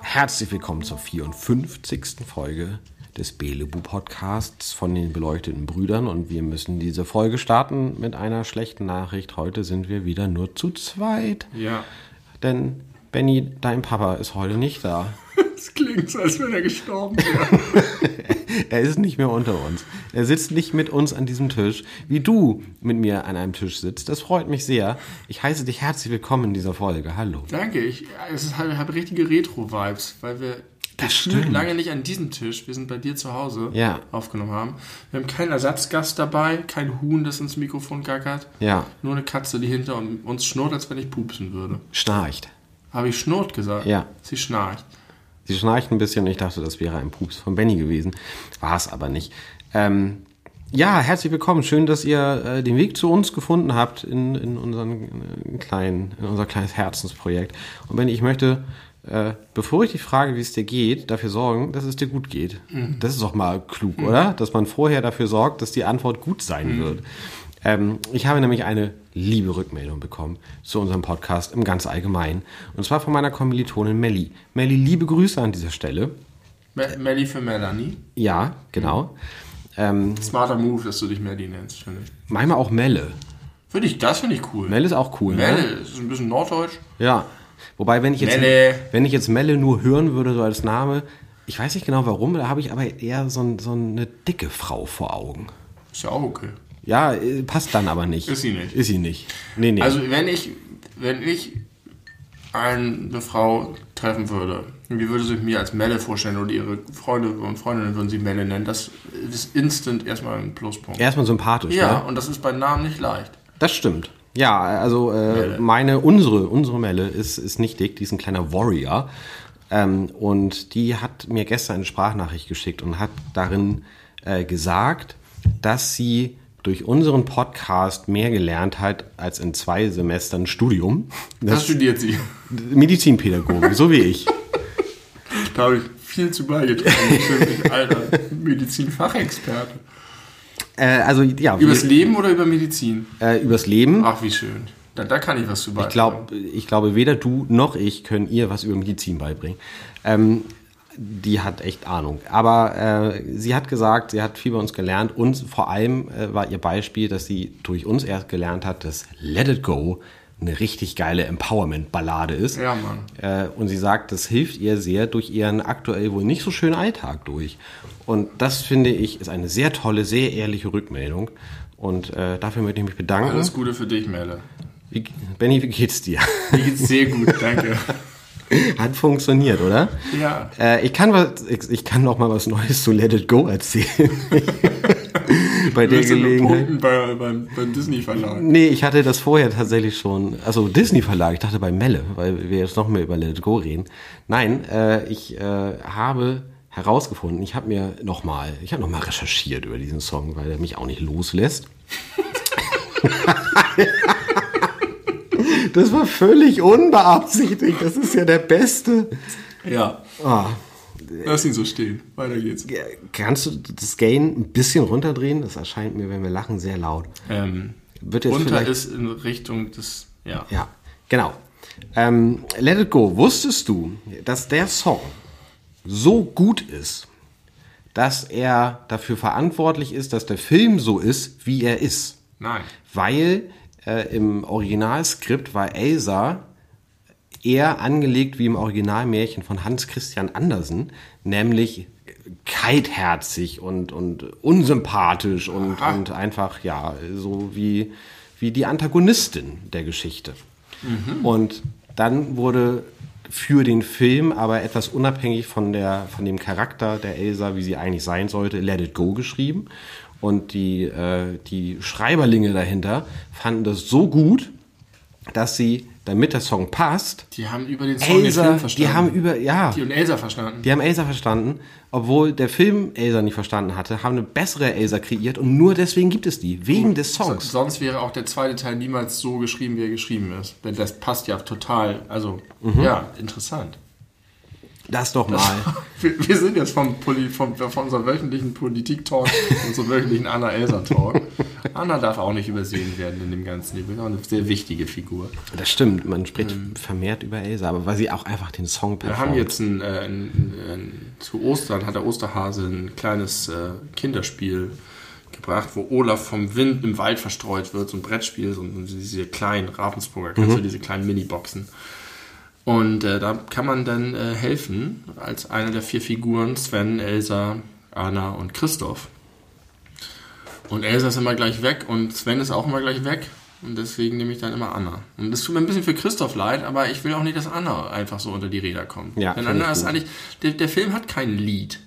Herzlich willkommen zur 54. Folge des Belebu Podcasts von den beleuchteten Brüdern und wir müssen diese Folge starten mit einer schlechten Nachricht. Heute sind wir wieder nur zu zweit. Ja. Denn Benny, dein Papa ist heute nicht da. Es klingt so, als wenn er gestorben wäre. er ist nicht mehr unter uns. Er sitzt nicht mit uns an diesem Tisch, wie du mit mir an einem Tisch sitzt. Das freut mich sehr. Ich heiße dich herzlich willkommen in dieser Folge. Hallo. Danke, ich es habe richtige Retro-Vibes, weil wir Das gefühlt stimmt. lange nicht an diesem Tisch, wir sind bei dir zu Hause, Ja. aufgenommen haben. Wir haben keinen Ersatzgast dabei, kein Huhn, das ins Mikrofon gackert. Ja, Nur eine Katze, die hinter uns schnurrt, als wenn ich pupsen würde. schnarcht. Habe ich schnurrt gesagt? Ja. Sie schnarcht. Sie schnarcht ein bisschen und ich dachte, das wäre ein Pups von Benny gewesen. War es aber nicht. Ähm, ja, herzlich willkommen. Schön, dass ihr äh, den Weg zu uns gefunden habt in, in, unseren, äh, kleinen, in unser kleines Herzensprojekt. Und Benny, ich möchte, äh, bevor ich dich frage, wie es dir geht, dafür sorgen, dass es dir gut geht. Das ist doch mal klug, oder? Dass man vorher dafür sorgt, dass die Antwort gut sein wird. Ähm, ich habe nämlich eine liebe Rückmeldung bekommen zu unserem Podcast im ganz Allgemeinen. Und zwar von meiner Kommilitonin Melli. Melli, liebe Grüße an dieser Stelle. Me- Melly für Melanie. Ja, genau. Ähm, Smarter Move, dass du dich Melly nennst, finde ich. manchmal auch Melle. Finde ich, das finde ich cool. Melle ist auch cool, Melle ne? ist ein bisschen norddeutsch. Ja. Wobei, wenn ich jetzt, Melle. wenn ich jetzt Melle nur hören würde, so als Name, ich weiß nicht genau warum, da habe ich aber eher so, ein, so eine dicke Frau vor Augen. Ist ja auch okay. Ja, äh, passt dann aber nicht. Ist sie nicht. Ist sie nicht. Nee, nee. Also wenn ich, wenn ich eine Frau treffen würde, wie würde sich mir als Melle vorstellen oder ihre Freunde und Freundinnen würden sie Melle nennen, das ist instant erstmal ein Pluspunkt. Erstmal sympathisch, Ja, ne? und das ist bei Namen nicht leicht. Das stimmt. Ja, also äh, meine, unsere, unsere Melle ist, ist nicht dick, die ist ein kleiner Warrior. Ähm, und die hat mir gestern eine Sprachnachricht geschickt und hat darin äh, gesagt, dass sie durch unseren Podcast mehr gelernt hat als in zwei Semestern Studium. Das Das studiert sie. Medizinpädagogen, so wie ich. Da habe ich viel zu beigetragen. Ich bin ein alter Medizinfachexperte. Äh, also ja, Übers wir, Leben oder über Medizin? äh, übers Leben. Ach, wie schön. Da, da kann ich was zu Ich, beitragen. glaub, ich glaube, weder du noch ich können ihr was über Medizin beibringen. Ähm, die hat echt Ahnung. Aber äh, sie hat gesagt, sie hat viel bei uns gelernt und vor allem äh, war ihr Beispiel, dass sie durch uns erst gelernt hat, dass Let It Go eine richtig geile Empowerment-Ballade ist. Ja, Mann. Äh, und sie sagt, das hilft ihr sehr durch ihren aktuell wohl nicht so schönen Alltag durch. Und das finde ich ist eine sehr tolle, sehr ehrliche Rückmeldung. Und äh, dafür möchte ich mich bedanken. Alles Gute für dich, Melle. Wie, Benny, wie geht's dir? Mir geht's sehr gut, danke. Hat funktioniert, oder? Ja. Äh, ich kann was, ich, ich kann noch mal was Neues zu Let It Go erzählen. Bei der Gelegenheit. bei, beim, beim Disney-Verlag? Nee, ich hatte das vorher tatsächlich schon, also Disney Verlag, ich dachte bei Melle, weil wir jetzt noch mehr über Let It Go reden. Nein, äh, ich äh, habe herausgefunden, ich habe mir noch mal, ich habe noch mal recherchiert über diesen Song, weil er mich auch nicht loslässt. das war völlig unbeabsichtigt, das ist ja der beste. Ja. Ah, Lass ihn so stehen. Weiter geht's. Kannst du das Gain ein bisschen runterdrehen? Das erscheint mir, wenn wir lachen, sehr laut. Ähm, Wird jetzt runter vielleicht- ist in Richtung des. Ja. Ja, genau. Ähm, Let It Go, wusstest du, dass der Song so gut ist, dass er dafür verantwortlich ist, dass der Film so ist, wie er ist? Nein. Weil äh, im Originalskript war Elsa eher angelegt wie im Originalmärchen von Hans Christian Andersen, nämlich kaltherzig und, und unsympathisch und, Aha. und einfach, ja, so wie, wie die Antagonistin der Geschichte. Und dann wurde für den Film, aber etwas unabhängig von, der, von dem Charakter der Elsa, wie sie eigentlich sein sollte, Let It Go geschrieben. Und die, äh, die Schreiberlinge dahinter fanden das so gut, dass sie damit der Song passt. Die haben über den Song den Elsa, Film verstanden. die haben über, ja, Die und Elsa verstanden. die haben Elsa verstanden, obwohl der Film Elsa nicht verstanden hatte, haben eine bessere Elsa kreiert und nur deswegen gibt es die, wegen des So- Songs. Sonst wäre auch der zweite Teil niemals so geschrieben, wie er geschrieben ist. Denn das passt ja total. Also, Mhm. ja, interessant. Das doch mal. Wir, wir sind jetzt vom, Poli, vom, von unserem wöchentlichen Politik-Talk, unserem wöchentlichen Anna-Elsa-Talk. Anna darf auch nicht übersehen werden in dem Ganzen. Die ist auch eine sehr wichtige Figur. Das stimmt, man spricht vermehrt über Elsa, aber weil sie auch einfach den Song Wir performt. haben jetzt ein, äh, ein, ein, zu Ostern hat der Osterhase ein kleines äh, Kinderspiel gebracht, wo Olaf vom Wind im Wald verstreut wird, so ein Brettspiel, so so diese kleinen Ravensburger, kennst du diese kleinen Miniboxen. Und äh, da kann man dann äh, helfen, als einer der vier Figuren, Sven, Elsa, Anna und Christoph. Und Elsa ist immer gleich weg und Sven ist auch immer gleich weg. Und deswegen nehme ich dann immer Anna. Und das tut mir ein bisschen für Christoph leid, aber ich will auch nicht, dass Anna einfach so unter die Räder kommt. Ja, Denn Anna ist eigentlich, der, der Film hat kein Lied.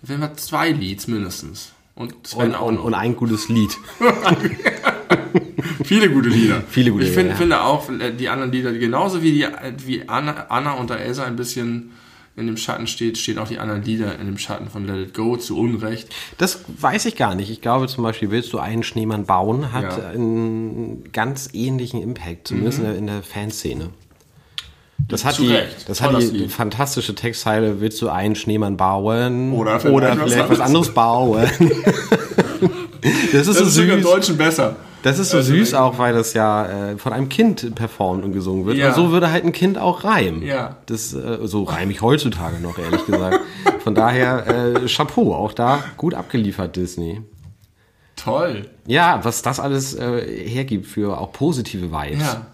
Der Film hat zwei Leads mindestens. Und Sven und, auch noch. und ein gutes Lied. Viele gute Lieder. Viele gute ich Lieder, find, ja. finde auch äh, die anderen Lieder, genauso wie, die, wie Anna, Anna unter Elsa ein bisschen in dem Schatten steht, stehen auch die anderen Lieder in dem Schatten von Let It Go, zu Unrecht. Das weiß ich gar nicht. Ich glaube zum Beispiel, willst du einen Schneemann bauen, hat Ja. einen ganz ähnlichen Impact, zumindest in der, in der Fanszene. Das hat die, das hat die Lied. fantastische Textzeile, willst du einen Schneemann bauen Oder oder vielleicht was anderes bauen. das ist so süß. Deutschen besser. Das ist so Also, süß auch, weil das ja äh, von einem Kind performt und gesungen wird. Ja. Und so würde halt ein Kind auch reimen. Ja. Das, äh, so reime ich heutzutage noch, ehrlich gesagt. Von daher, äh, Chapeau, auch da gut abgeliefert, Disney. Toll. Ja, was das alles äh, hergibt für auch positive Vibes. Ja.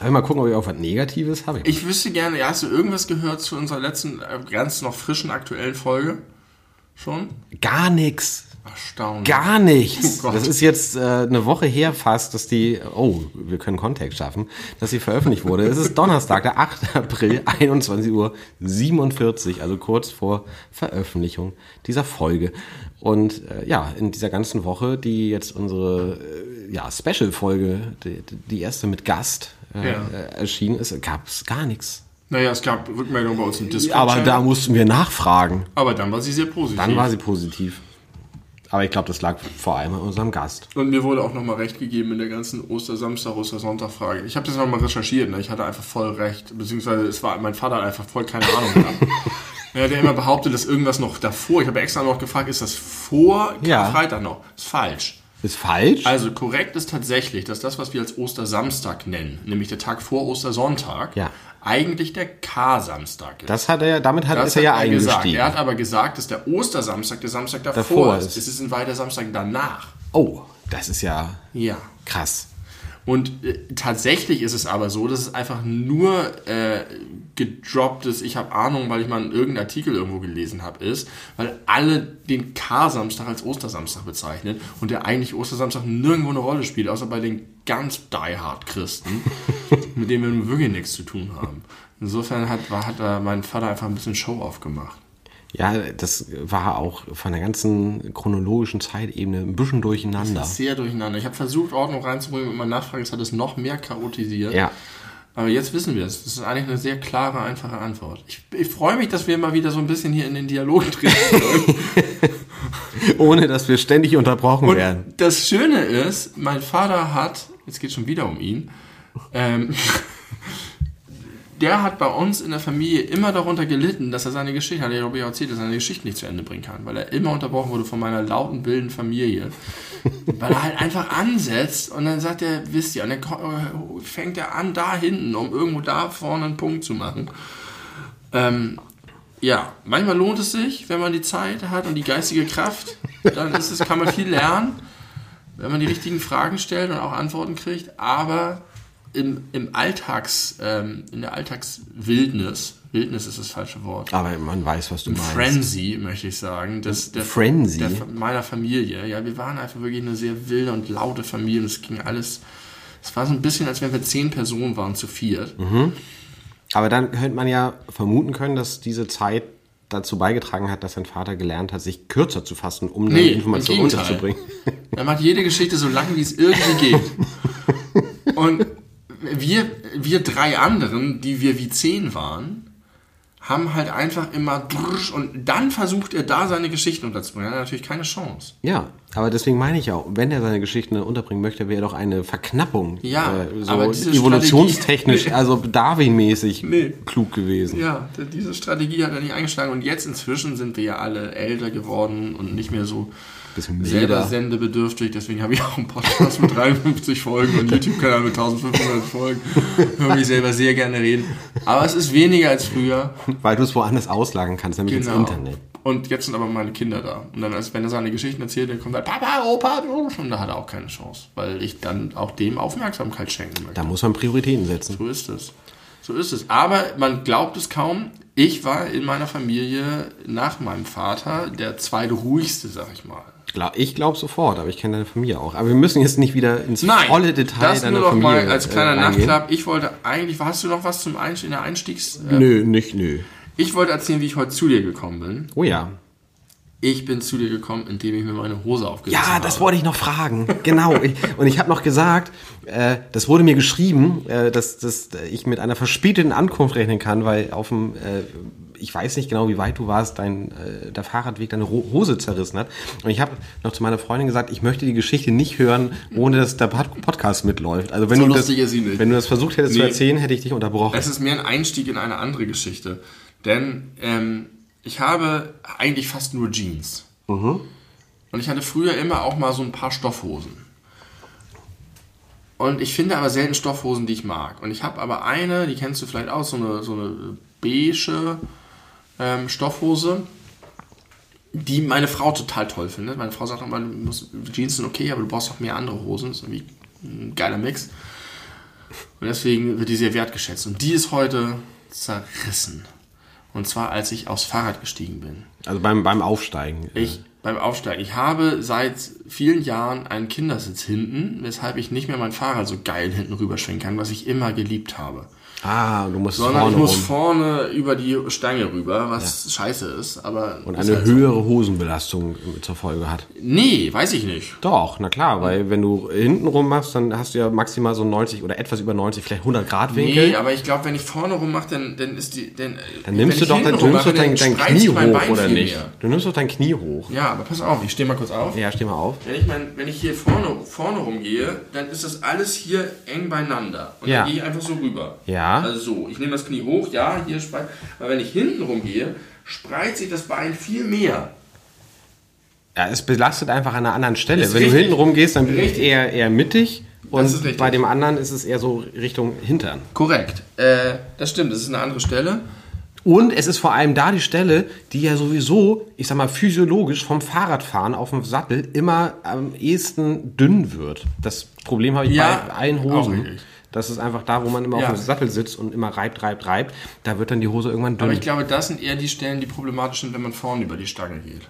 Aber mal gucken, ob ich auch was Negatives habe. Ich wüsste gerne, ja, hast du irgendwas gehört zu unserer letzten, äh, ganz noch frischen aktuellen Folge? Schon? Gar nichts. Erstaunlich. Gar nichts. Oh das ist jetzt äh, eine Woche her fast, dass die, oh, wir können Kontext schaffen, dass sie veröffentlicht wurde. es ist Donnerstag, der 8. April, 21 Uhr 47, also kurz vor Veröffentlichung dieser Folge. Und äh, ja, in dieser ganzen Woche, die jetzt unsere äh, ja, Special-Folge, die, die erste mit Gast äh, Ja. erschienen ist, gab es gar nichts. Naja, es gab Rückmeldungen bei uns im Discord. Aber da mussten wir nachfragen. Aber dann war sie sehr positiv. Dann war sie positiv. Aber ich glaube, das lag vor allem an unserem Gast. Und mir wurde auch nochmal recht gegeben in der ganzen Ostersamstag, Ostersonntag-Frage. Ich habe das nochmal recherchiert, ne? ich hatte einfach voll recht. Beziehungsweise es war, mein Vater hat einfach voll keine Ahnung gehabt. ja, der immer behauptet, dass irgendwas noch davor. Ich habe extra noch gefragt, ist das vor Ja. Freitag noch? Ist falsch. Ist falsch? Also korrekt ist tatsächlich, dass das, was wir als Ostersamstag nennen, nämlich der Tag vor Ostersonntag, Ja. Eigentlich der K-Samstag ist. Das hat er, damit hat, Das ist er ja er gesagt. eingestiegen. Er hat aber gesagt, dass der Ostersamstag der Samstag davor, Davor ist. ist. Es ist ein weiter Samstag danach. Oh, das ist ja Ja. krass. Und äh, tatsächlich ist es aber so, dass es einfach nur äh, gedropptes, ich habe Ahnung, weil ich mal irgendeinen Artikel irgendwo gelesen habe, ist, weil alle den K-Samstag als Ostersamstag bezeichnen und der eigentlich Ostersamstag nirgendwo eine Rolle spielt, außer bei den ganz diehard Christen, mit denen wir nun wirklich nichts zu tun haben. Insofern hat, war, hat mein Vater einfach ein bisschen Show aufgemacht. Ja, das war auch von der ganzen chronologischen Zeitebene ein bisschen durcheinander. Sehr durcheinander. Ich habe versucht, Ordnung reinzubringen mit meiner Nachfrage, es hat es noch mehr chaotisiert. Ja. Aber jetzt wissen wir es. Das ist eigentlich eine sehr klare, einfache Antwort. Ich, ich freue mich, dass wir mal wieder so ein bisschen hier in den Dialog treten können. Ohne dass wir ständig unterbrochen Und werden. das Schöne ist, mein Vater hat, jetzt geht schon wieder um ihn, ähm, der hat bei uns in der Familie immer darunter gelitten, dass er seine Geschichte, hat er glaube ich erzählt, dass er seine Geschichte nicht zu Ende bringen kann, weil er immer unterbrochen wurde von meiner lauten, wilden Familie. weil er halt einfach ansetzt und dann sagt er, wisst ihr, und dann ko- fängt er an da hinten, um irgendwo da vorne einen Punkt zu machen. Ähm, ja, manchmal lohnt es sich, wenn man die Zeit hat und die geistige Kraft, dann ist es, kann man viel lernen, wenn man die richtigen Fragen stellt und auch Antworten kriegt, aber im, im Alltags, ähm, in der Alltagswildnis, Wildnis ist das falsche Wort, Aber man weiß, was du im meinst. Frenzy, möchte ich sagen, das, der, Frenzy? der, meiner Familie, ja, wir waren einfach wirklich eine sehr wilde und laute Familie und es ging alles, es war so ein bisschen, als wenn wir zehn Personen waren zu viert. Aber dann könnte man ja vermuten können, dass diese Zeit dazu beigetragen hat, dass sein Vater gelernt hat, sich kürzer zu fassen, um dann Nee, Informationen unterzubringen. Er macht jede Geschichte so lang, wie es irgendwie geht. Und wir, wir drei anderen, die wir wie zehn waren, haben halt einfach immer und dann versucht er da seine Geschichten unterzubringen. Er hat natürlich keine Chance. Ja, aber deswegen meine ich auch, wenn er seine Geschichten unterbringen möchte, wäre doch eine Verknappung Ja, äh, so aber evolutionstechnisch, Strategie- also Darwin-mäßig Nee. klug gewesen. Ja, diese Strategie hat er nicht eingeschlagen und jetzt inzwischen sind wir ja alle älter geworden und nicht mehr so Bisschen selber milder. sendebedürftig. Deswegen habe ich auch einen Podcast mit 53 Folgen und einen YouTube-Kanal mit 1500 Folgen. Höre mich selber sehr gerne reden. Aber es ist weniger als früher. Weil du es woanders auslagern kannst, nämlich Genau. ins Internet. Und jetzt sind aber meine Kinder da. Und dann, als wenn er seine Geschichten erzählt, dann kommt halt Papa, Opa, und da hat er auch keine Chance. Weil ich dann auch dem Aufmerksamkeit schenken möchte. Da muss man Prioritäten setzen. So ist es. So ist es. Aber man glaubt es kaum. Ich war in meiner Familie nach meinem Vater der zweitruhigste, sag ich mal. Gla- Ich glaube sofort, aber ich kenne deine Familie auch. Aber wir müssen jetzt nicht wieder ins volle Detail das deiner nur noch Familie mal als kleiner äh. Nachklapp. Ich wollte eigentlich, hast du noch was zum Einstieg, in der Einstiegs... Äh, Nö, nicht nö. ich wollte erzählen, wie ich heute zu dir gekommen bin. Oh ja. Ich bin zu dir gekommen, indem ich mir meine Hose aufgesetzt Ja, habe. das wollte ich noch fragen. Genau. Ich, und ich habe noch gesagt, äh, das wurde mir geschrieben, äh, dass, dass ich mit einer verspäteten Ankunft rechnen kann, weil auf dem, äh, ich weiß nicht genau, wie weit du warst, dein, äh, der Fahrradweg deine Hose zerrissen hat. Und ich habe noch zu meiner Freundin gesagt, ich möchte die Geschichte nicht hören, ohne dass der Pod- Podcast mitläuft. Also wenn So du das, wenn du das versucht hättest zu Nee. erzählen, hätte ich dich unterbrochen. Es ist mehr ein Einstieg in eine andere Geschichte. Denn ähm, ich habe eigentlich fast nur Jeans. Mhm. Und ich hatte früher immer auch mal so ein paar Stoffhosen. Und ich finde aber selten Stoffhosen, die ich mag. Und ich habe aber eine, die kennst du vielleicht auch, so eine, so eine beige ähm, Stoffhose, die meine Frau total toll findet. Meine Frau sagt immer, du musst, Jeans sind okay, aber du brauchst auch mehr andere Hosen. Das ist irgendwie ein geiler Mix. Und deswegen wird die sehr wertgeschätzt. Und die ist heute zerrissen. Und zwar, als ich aufs Fahrrad gestiegen bin. Also beim, beim Aufsteigen. Ich beim Aufsteigen. Ich habe seit vielen Jahren einen Kindersitz hinten, weshalb ich nicht mehr mein Fahrrad so geil hinten rüberschwingen kann, was ich immer geliebt habe. Ah, du musst Sondern vorne ich muss rum. vorne über die Stange rüber, was scheiße ist. Aber Und eine halt so. höhere Hosenbelastung zur Folge hat. Nee, weiß ich nicht. Doch, na klar, weil wenn du hinten rum machst, dann hast du ja maximal so 90 oder etwas über 90, vielleicht 100 Grad Winkel. Nee, aber ich glaube, wenn ich vorne rum mache, dann, dann ist die. Dann, dann nimmst du doch, dann, du nimmst doch dein, dein Knie hoch, oder nicht? Mehr. Du nimmst doch dein Knie hoch. Ja, aber pass auf, ich stehe mal kurz auf. Ja, steh mal auf. Wenn ich, mein, wenn ich hier vorne, vorne rumgehe, dann ist das alles hier eng beieinander. Und Ja. dann gehe ich einfach so rüber. Ja. Also so, ich nehme das Knie hoch, ja, hier spreizt. Aber wenn ich hinten rumgehe, spreizt sich das Bein viel mehr. Ja, es belastet einfach an einer anderen Stelle. Ist Wenn du richtig. hinten rum gehst, dann bist du eher, eher mittig und bei dem anderen ist es eher so Richtung Hintern. Korrekt. Äh, das stimmt, das ist eine andere Stelle. Und es ist vor allem da die Stelle, die ja sowieso, ich sag mal, physiologisch vom Fahrradfahren auf dem Sattel immer am ehesten dünn wird. Das Problem habe ich Ja, bei allen Hosen. Das ist einfach da, wo man immer Ja. auf dem Sattel sitzt und immer reibt, reibt, reibt. Da wird dann die Hose irgendwann dünn. Aber ich glaube, das sind eher die Stellen, die problematisch sind, wenn man vorne über die Stange geht.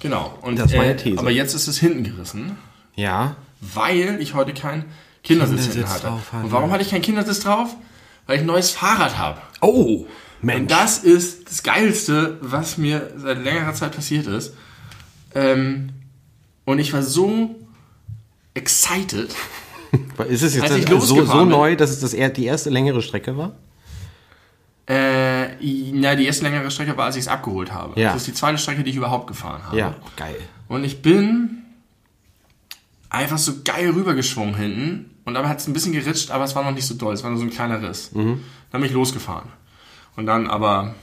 Genau. Und, Mhm. Das ist meine äh, These. Aber jetzt ist es hinten gerissen. ja. weil ich heute keinen Kindersitz, hinten Kindersitz hatte. drauf hatte. Und warum hatte ich keinen Kindersitz drauf? Weil ich ein neues Fahrrad habe. Oh, Und Mensch. das ist das Geilste, was mir seit längerer Zeit passiert ist. Ähm, und ich war so excited. ist es jetzt als ich so, so neu, dass es das eher die erste längere Strecke war? Äh, na, die erste längere Strecke war, als ich es abgeholt habe. Ja. Das ist die zweite Strecke, die ich überhaupt gefahren habe. Ja, geil. Und ich bin einfach so geil rübergeschwungen hinten. Und dabei hat es ein bisschen geritscht, aber es war noch nicht so doll. Es war nur so ein kleiner Riss. Dann bin ich losgefahren. Und dann aber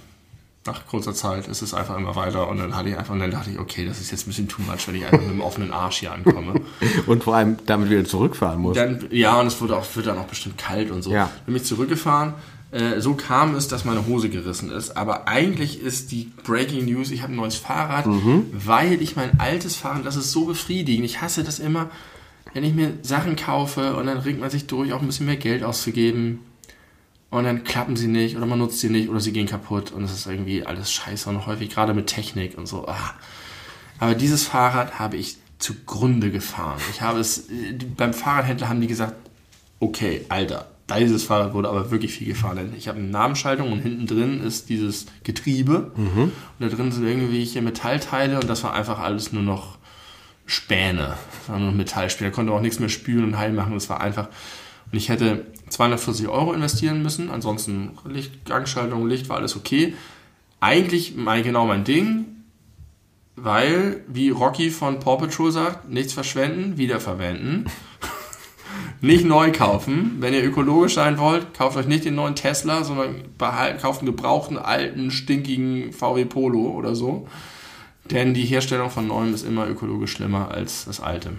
nach kurzer Zeit ist es einfach immer weiter. Und dann hatte ich einfach, und dann dachte ich, okay, das ist jetzt ein bisschen too much, wenn ich einfach mit dem offenen Arsch hier ankomme. Und vor allem damit wieder zurückfahren muss. Dann, ja, und es wurde auch, wird dann auch bestimmt kalt und so. Ja. Bin ich zurückgefahren. Äh, so kam es, dass meine Hose gerissen ist. Aber eigentlich ist die Breaking News, ich habe ein neues Fahrrad, weil ich mein altes Fahrrad, das ist so befriedigend. Ich hasse das immer, wenn ich mir Sachen kaufe und dann ringt man sich durch, auch ein bisschen mehr Geld auszugeben. Und dann klappen sie nicht oder man nutzt sie nicht oder sie gehen kaputt und es ist irgendwie alles scheiße und häufig gerade mit Technik und so. Ah. Aber dieses Fahrrad habe ich zugrunde gefahren. Ich habe es, äh, beim Fahrradhändler haben die gesagt, okay, Alter, dieses Fahrrad wurde aber wirklich viel gefahren. Ich habe eine Namensschaltung und hinten drin ist dieses Getriebe. Und da drin sind irgendwie hier Metallteile und das war einfach alles nur noch Späne. Das war nur Metallspäne. Da konnte auch nichts mehr spülen und heil machen. Das war einfach. Und ich hätte 240 Euro investieren müssen, ansonsten Licht, Gangschaltung, Licht war alles okay. Eigentlich mein, genau mein Ding, weil, wie Rocky von Paw Patrol sagt, nichts verschwenden, wiederverwenden. nicht neu kaufen. Wenn ihr ökologisch sein wollt, kauft euch nicht den neuen Tesla, sondern behalt, kauft einen gebrauchten, alten, stinkigen VW Polo oder so. Denn die Herstellung von neuem ist immer ökologisch schlimmer als das alte.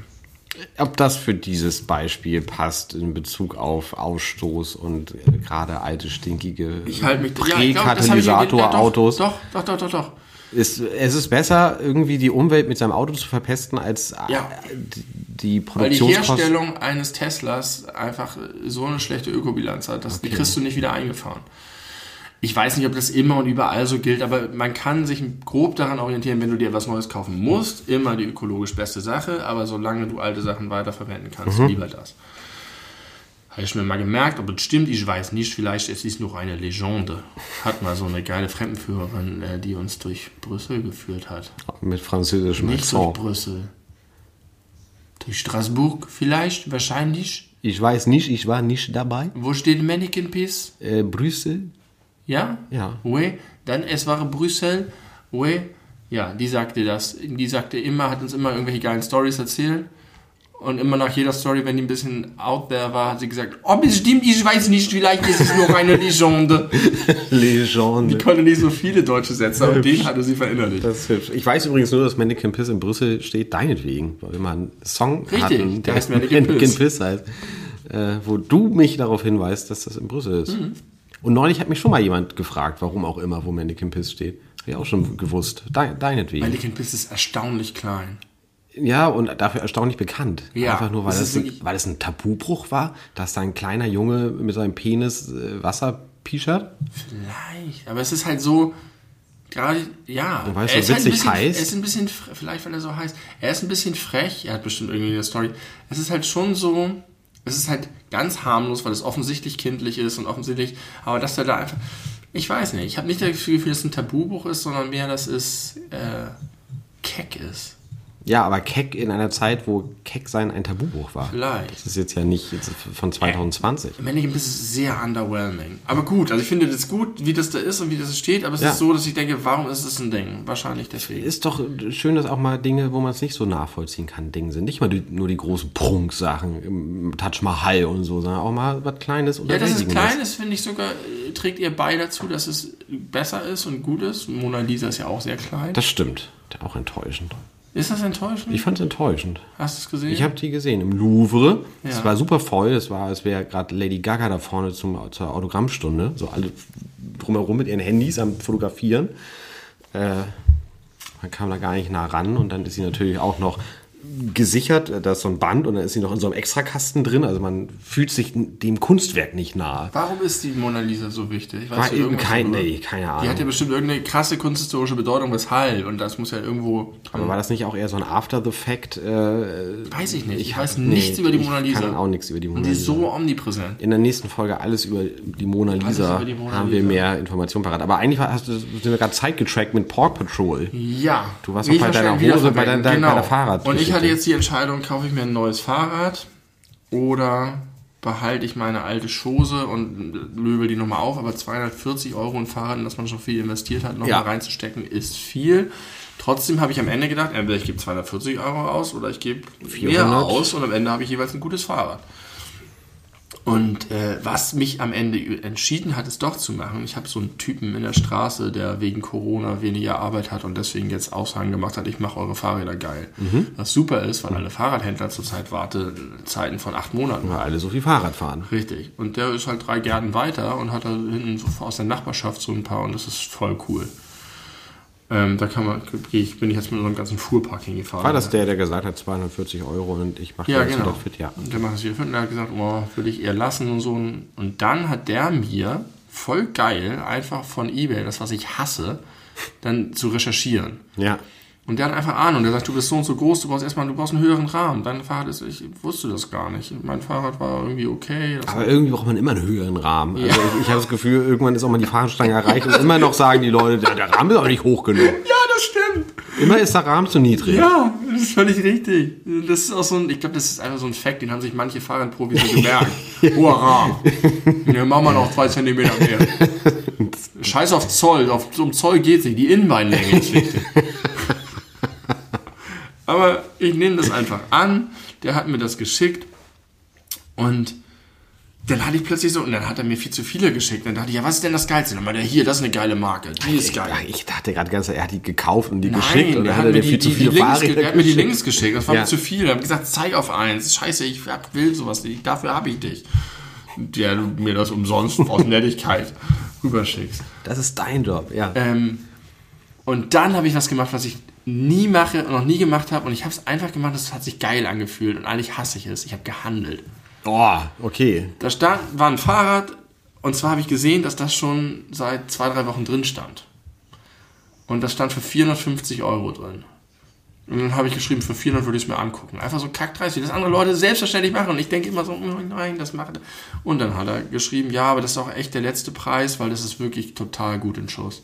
Ob das für dieses Beispiel passt in Bezug auf Ausstoß und äh, gerade alte, stinkige Ich halte mich ich- ja, Präkatalysatorautos. Doch, doch, doch, doch, doch. Ist, es ist besser, irgendwie die Umwelt mit seinem Auto zu verpesten, als äh, Ja. die, die Weil die Produktionskosten. Herstellung eines Teslas einfach so eine schlechte Ökobilanz hat, dass die kriegst du nicht wieder eingefahren. Ich weiß nicht, ob das immer und überall so gilt, aber man kann sich grob daran orientieren, wenn du dir was Neues kaufen musst, immer die ökologisch beste Sache, aber solange du alte Sachen weiterverwenden kannst, lieber das. Habe ich mir mal gemerkt, ob es stimmt, ich weiß nicht, vielleicht es ist nur eine Legende. Hat mal so eine geile Fremdenführerin, äh, die uns durch Brüssel geführt hat. Mit französischem Nicht durch Akzent. Brüssel. Durch Straßburg vielleicht, wahrscheinlich. Ich weiß nicht, ich war nicht dabei. Wo steht Mannequin Peace? Äh, Brüssel? Ja? Ja. Oui. Dann, es war Brüssel. Oui. Ja, die sagte das. Die sagte immer, hat uns immer irgendwelche geilen Stories erzählt. Und immer nach jeder Story, wenn die ein bisschen out there war, hat sie gesagt, ob es stimmt, ich weiß nicht, vielleicht ist es nur eine Legende. Legende. Die konnte nicht so viele deutsche Sätze, aber den hatte sie verinnerlicht. Das ist hübsch. Ich weiß übrigens nur, dass Mannequin Piss in Brüssel steht, deinetwegen, weil wir mal einen Song Richtig, hatten, der heißt Mannequin Piss. Piss heißt, äh, wo du mich darauf hinweist, dass das in Brüssel ist. Mhm. Und neulich hat mich schon mal jemand gefragt, warum auch immer, wo Mannequin Piss steht. Habe ich auch schon gewusst. Dein, deinetwegen. Mannequin Peace ist erstaunlich klein. Ja, und dafür erstaunlich bekannt. Ja, Einfach nur, weil das das, ist ein, wirklich- weil das ein Tabubruch war, dass da ein kleiner Junge mit seinem Penis äh, Wasser pischert. Vielleicht, aber es ist halt so, gerade, ja. Weil es er so ist halt ein witzig bisschen, heißt. Er ist ein bisschen, vielleicht weil er so heißt, er ist ein bisschen frech, er hat bestimmt irgendwie eine Story. Es ist halt schon so, es ist halt ganz harmlos, weil es offensichtlich kindlich ist und offensichtlich, aber dass er da einfach, ich weiß nicht, ich habe nicht das Gefühl, dass es ein Tabubuch ist, sondern mehr, dass es äh, keck ist. Ja, aber Keck in einer Zeit, wo Keck sein ein Tabubuch war. Vielleicht. Das ist jetzt ja nicht jetzt von 2020. Mannequin Piss ist sehr underwhelming. Aber gut, also ich finde das gut, wie das da ist und wie das steht, aber es Ja. ist so, dass ich denke, warum ist es ein Ding? Wahrscheinlich deswegen. Ist doch schön, dass auch mal Dinge, wo man es nicht so nachvollziehen kann, Dinge sind. Nicht mal die, nur die großen Prunksachen Taj Mahal und so, sondern auch mal was Kleines und Ja, klein ist, finde ich sogar, äh, trägt ihr bei dazu, dass es besser ist und gut ist. Mona Lisa ist ja auch sehr klein. Das stimmt. Auch enttäuschend. Ist das enttäuschend? Ich fand es enttäuschend. Hast du es gesehen? Ich habe die gesehen im Louvre. Es Ja. war super voll. Es war, als wäre gerade Lady Gaga da vorne zum, zur Autogrammstunde. So alle drumherum mit ihren Handys am Fotografieren. Äh, man kam da gar nicht nah ran und dann ist sie natürlich auch noch gesichert, da ist so ein Band und dann ist sie noch in so einem Extrakasten drin. Also man fühlt sich dem Kunstwerk nicht nahe. Warum ist die Mona Lisa so wichtig? Weißt War eben kein, nee, keine Die hat ja Ahnung. bestimmt irgendeine krasse kunsthistorische Bedeutung, weshalb. Und das muss ja irgendwo. Aber war das nicht auch eher so ein After the Fact? Äh, weiß ich nicht. Ich, hab- weiß nichts über die Mona Lisa. Ich kann auch nichts über die Mona Und die ist Lisa. so omnipräsent. In der nächsten Folge alles über die Mona Lisa, die Mona haben wir Lisa. mehr Informationen parat. Aber eigentlich hast du, sind wir gerade zeitgetrackt mit Paw Patrol. Ja. Du warst auch bei ich deiner Hose, bei dein- bei der Fahrradgeschichte. Und ich hatte jetzt die Entscheidung, kaufe ich mir ein neues Fahrrad oder behalte ich meine alte Chose und löbel die nochmal auf. Aber 240 Euro in Fahrrad, in das man schon viel investiert hat, nochmal Ja. reinzustecken, ist viel. Trotzdem habe ich am Ende gedacht, entweder ich gebe 240 Euro aus oder ich gebe mehr 400. aus und am Ende habe ich jeweils ein gutes Fahrrad. Und äh, was mich am Ende entschieden hat, es doch zu machen, ich habe so einen Typen in der Straße, der wegen Corona weniger Arbeit hat und deswegen jetzt Aussagen gemacht hat, ich mache eure Fahrräder geil. Was super ist, weil alle Fahrradhändler zurzeit Wartezeiten von acht Monaten Weil alle so viel Fahrrad fahren. Richtig. Und der ist halt drei Gärten weiter und hat da hinten so aus der Nachbarschaft so ein paar und das ist voll cool. Ähm, da kann man, ich, bin ich jetzt mit unserem ganzen Fuhrpark hingefahren. War das der, der gesagt hat 240 Euro und ich mache Ja, jetzt genau. wieder fit? Ja. Und der macht es wieder fit und der hat gesagt, oh, würde ich eher lassen und so. Und dann hat der mir voll geil einfach von Ebay, das was ich hasse, dann zu recherchieren. Ja. Und der hat einfach Ahnung. Der sagt, du bist so und so groß, du brauchst erstmal, du brauchst einen höheren Rahmen. Dein Fahrrad ist, ich wusste das gar nicht. Mein Fahrrad war irgendwie okay. Aber irgendwie braucht man immer einen höheren Rahmen. Also ich, ich habe das Gefühl, irgendwann ist auch mal die Fahrradstange erreicht und immer noch sagen die Leute, der, der Rahmen ist auch nicht hoch genug. ja, das stimmt. Immer ist der Rahmen zu niedrig. Ja, das ist völlig richtig. Das ist auch so ein, ich glaube, das ist einfach so ein Fact, den haben sich manche Fahrradprofis so gemerkt. Hurra! Ja, machen wir noch zwei Zentimeter mehr. Scheiß auf Zoll, auf, um Zoll geht's nicht, die Innenbeinlänge ist wichtig. Aber ich nehme das einfach an, der hat mir das geschickt und dann hatte ich plötzlich so, und dann hat er mir viel zu viele geschickt. Dann dachte ich, ja, was ist denn das Geilste? Dann meinte er, hier, das ist eine geile Marke, die ist geil. Ich dachte gerade ganz, er hat die gekauft und die Nein, geschickt und dann hat er mir die, viel zu die, viele die Links, ge- er hat mir die. Links geschickt. Das war Ja. mir zu viel. Er hat gesagt, zeig auf eins. Scheiße, ich will sowas nicht. Dafür habe ich dich. Der du mir das umsonst aus Nettigkeit rüberschickst. Das ist dein Job, ja. Ähm, und dann habe ich was gemacht, was ich nie mache und noch nie gemacht habe. Und ich habe es einfach gemacht, es hat sich geil angefühlt. Und eigentlich hasse ich es. Ich habe gehandelt. Oh, okay. Da stand, war ein Fahrrad und zwar habe ich gesehen, dass das schon seit zwei, drei Wochen drin stand. Und das stand für 450 Euro drin. Und dann habe ich geschrieben, für 400 würde ich es mir angucken. Einfach so kackdreist, wie das andere Leute selbstverständlich machen. Und ich denke immer so, oh nein, das macht er. Und dann hat er geschrieben, ja, aber das ist auch echt der letzte Preis, weil das ist wirklich total gut in Schuss.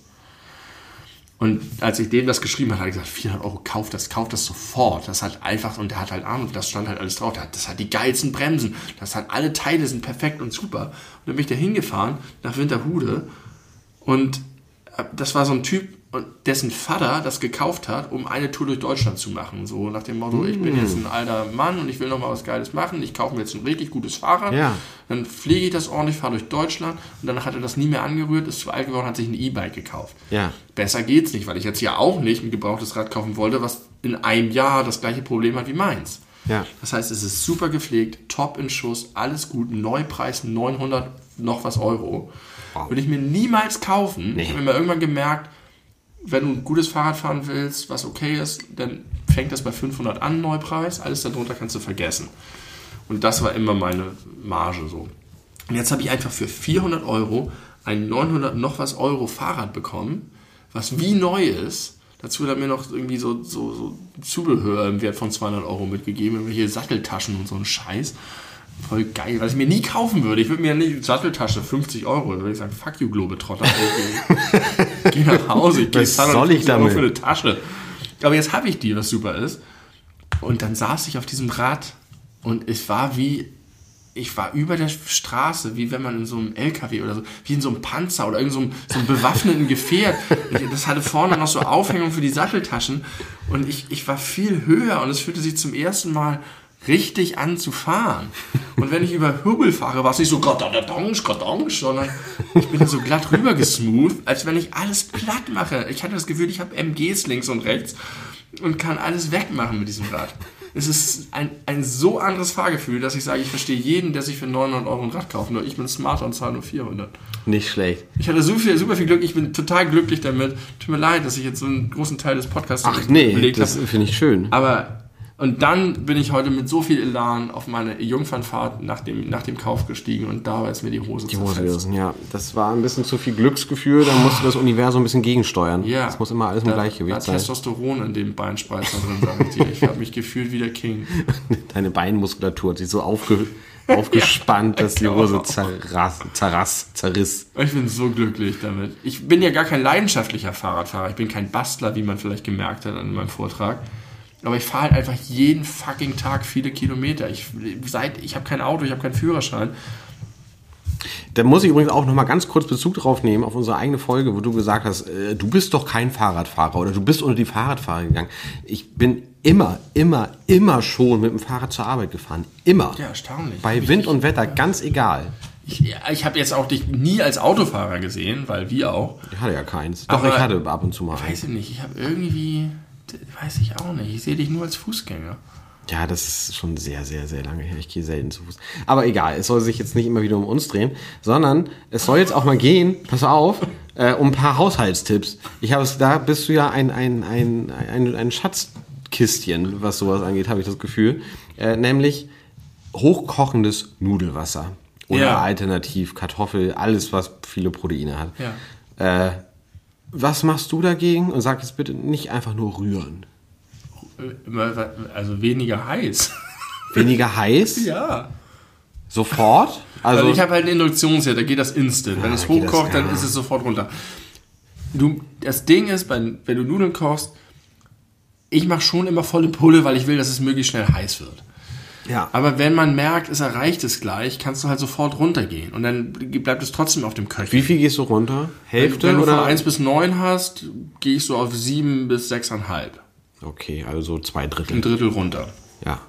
Und als ich dem das geschrieben habe, hat er gesagt, 400 Euro, kauf das, kauf das sofort. Das hat einfach, und der hat halt Ahnung, das stand halt alles drauf. Hat, das hat die geilsten Bremsen. Das hat alle Teile sind perfekt und super. Und dann bin ich da hingefahren, nach Winterhude. Und äh, das war so ein Typ, und dessen Vater das gekauft hat, um eine Tour durch Deutschland zu machen. So nach dem Motto, ich bin jetzt ein alter Mann und ich will noch mal was Geiles machen. Ich kaufe mir jetzt ein richtig gutes Fahrrad. Ja. Dann pflege ich das ordentlich, fahre durch Deutschland. Und danach hat er das nie mehr angerührt, ist zu alt geworden, hat sich ein E-Bike gekauft. Ja. Besser geht's nicht, weil ich jetzt ja auch nicht ein gebrauchtes Rad kaufen wollte, was in einem Jahr das gleiche Problem hat wie meins. Ja. Das heißt, es ist super gepflegt, top in Schuss, alles gut, Neupreis 900 noch was Euro. Würde ich mir niemals kaufen. Ich habe mir irgendwann gemerkt, wenn du ein gutes Fahrrad fahren willst, was okay ist, dann fängt das bei 500 an, Neupreis. Alles darunter kannst du vergessen. Und das war immer meine Marge so. Und jetzt habe ich einfach für 400 Euro ein 900 noch was Euro Fahrrad bekommen, was wie neu ist. Dazu hat er mir noch irgendwie so, so, so Zubehör im Wert von 200 Euro mitgegeben, irgendwelche Satteltaschen und so ein Scheiß. Voll geil, was ich mir nie kaufen würde. Ich würde mir nicht Satteltasche 50 Euro, würde ich sagen, fuck you, Globetrotter. Geh- Geh nach Hause, ich gehe Was soll ich 250 Euro damit? für eine Tasche. Aber jetzt habe ich die, was super ist. Und dann saß ich auf diesem Rad und es war wie, ich war über der Straße, wie wenn man in so einem LKW oder so, wie in so einem Panzer oder irgend so einem, so einem bewaffneten Gefährt. Das hatte vorne noch so Aufhängung für die Satteltaschen und ich, ich war viel höher und es fühlte sich zum ersten Mal richtig an zu fahren. Und wenn ich über Hügel fahre, war es nicht so Gottange, Gottange, sondern ich bin so glatt rüber gesmooth, als wenn ich alles platt mache. Ich hatte das Gefühl, ich habe MGs links und rechts und kann alles wegmachen mit diesem Rad. Es ist ein, ein so anderes Fahrgefühl, dass ich sage, ich verstehe jeden, der sich für 900 Euro ein Rad kauft. Nur ich bin smarter und zahle nur 400. Nicht schlecht. Ich hatte so viel, super viel Glück. Ich bin total glücklich damit. Tut mir leid, dass ich jetzt so einen großen Teil des Podcasts Ach nee, das finde ich schön. Aber und dann bin ich heute mit so viel Elan auf meine Jungfernfahrt nach dem, nach dem Kauf gestiegen und da ist mir die Hose Die Hose gerissen, ja. Das war ein bisschen zu viel Glücksgefühl, da musste das Universum ein bisschen gegensteuern. Ja. Das muss immer alles im Da- Gleichgewicht da sein. Testosteron in dem Beinspreizer drin, sag ich dir. Ich habe mich gefühlt wie der King. Deine Beinmuskulatur hat sich so aufge aufgespannt, dass die Hose genau. zerrass, zerrass, zerriss. Ich bin so glücklich damit. Ich bin ja gar kein leidenschaftlicher Fahrradfahrer. Ich bin kein Bastler, wie man vielleicht gemerkt hat an meinem Vortrag. Aber ich fahre halt einfach jeden fucking Tag viele Kilometer. Ich, seit, ich habe kein Auto, ich habe keinen Führerschein. Da muss ich übrigens auch noch mal ganz kurz Bezug drauf nehmen auf unsere eigene Folge, wo du gesagt hast, äh, du bist doch kein Fahrradfahrer oder du bist unter die Fahrradfahrer gegangen. Ich bin immer, immer, immer schon mit dem Fahrrad zur Arbeit gefahren. Immer. Ja, erstaunlich. Bei Wind und Wetter, ganz egal. Ich, ich habe jetzt auch dich nie als Autofahrer gesehen, weil wir auch. Ich hatte ja keins. Doch, Aber- ich hatte ab und zu mal. Weiß ich nicht, ich habe irgendwie, weiß ich auch nicht, ich sehe dich nur als Fußgänger. Ja, das ist schon sehr, sehr, sehr lange her. Ich gehe selten zu Fuß. Aber egal, es soll sich jetzt nicht immer wieder um uns drehen, sondern es soll jetzt auch mal gehen, pass auf, äh, um ein paar Haushaltstipps. Ich habe es, da bist du ja ein, ein, ein, ein, ein Schatzkistchen, was sowas angeht, habe ich das Gefühl. Äh, nämlich hochkochendes Nudelwasser. Oder Ja. alternativ Kartoffel, alles, was viele Proteine hat. Ja. Äh, was machst du dagegen? Und sag jetzt bitte nicht einfach nur rühren. Also weniger heiß. Weniger heiß? Ja. Sofort? Also, Also, ich habe halt einen Induktionsherd, da geht das instant. Wenn Ja, es da geht hochkocht, dann ist es sofort runter. Du, das Ding ist, wenn, wenn du Nudeln kochst, ich mache schon immer volle Pulle, weil ich will, dass es möglichst schnell heiß wird. Ja. Aber wenn man merkt, es erreicht es gleich, kannst du halt sofort runtergehen. Und dann bleibt es trotzdem auf dem Köcher. Wie viel gehst du runter? Hälfte wenn du oder? von 1 bis 9 hast, gehe ich so auf 7 bis 6,5. Okay, also so zwei Drittel. Ein Drittel runter. Ja.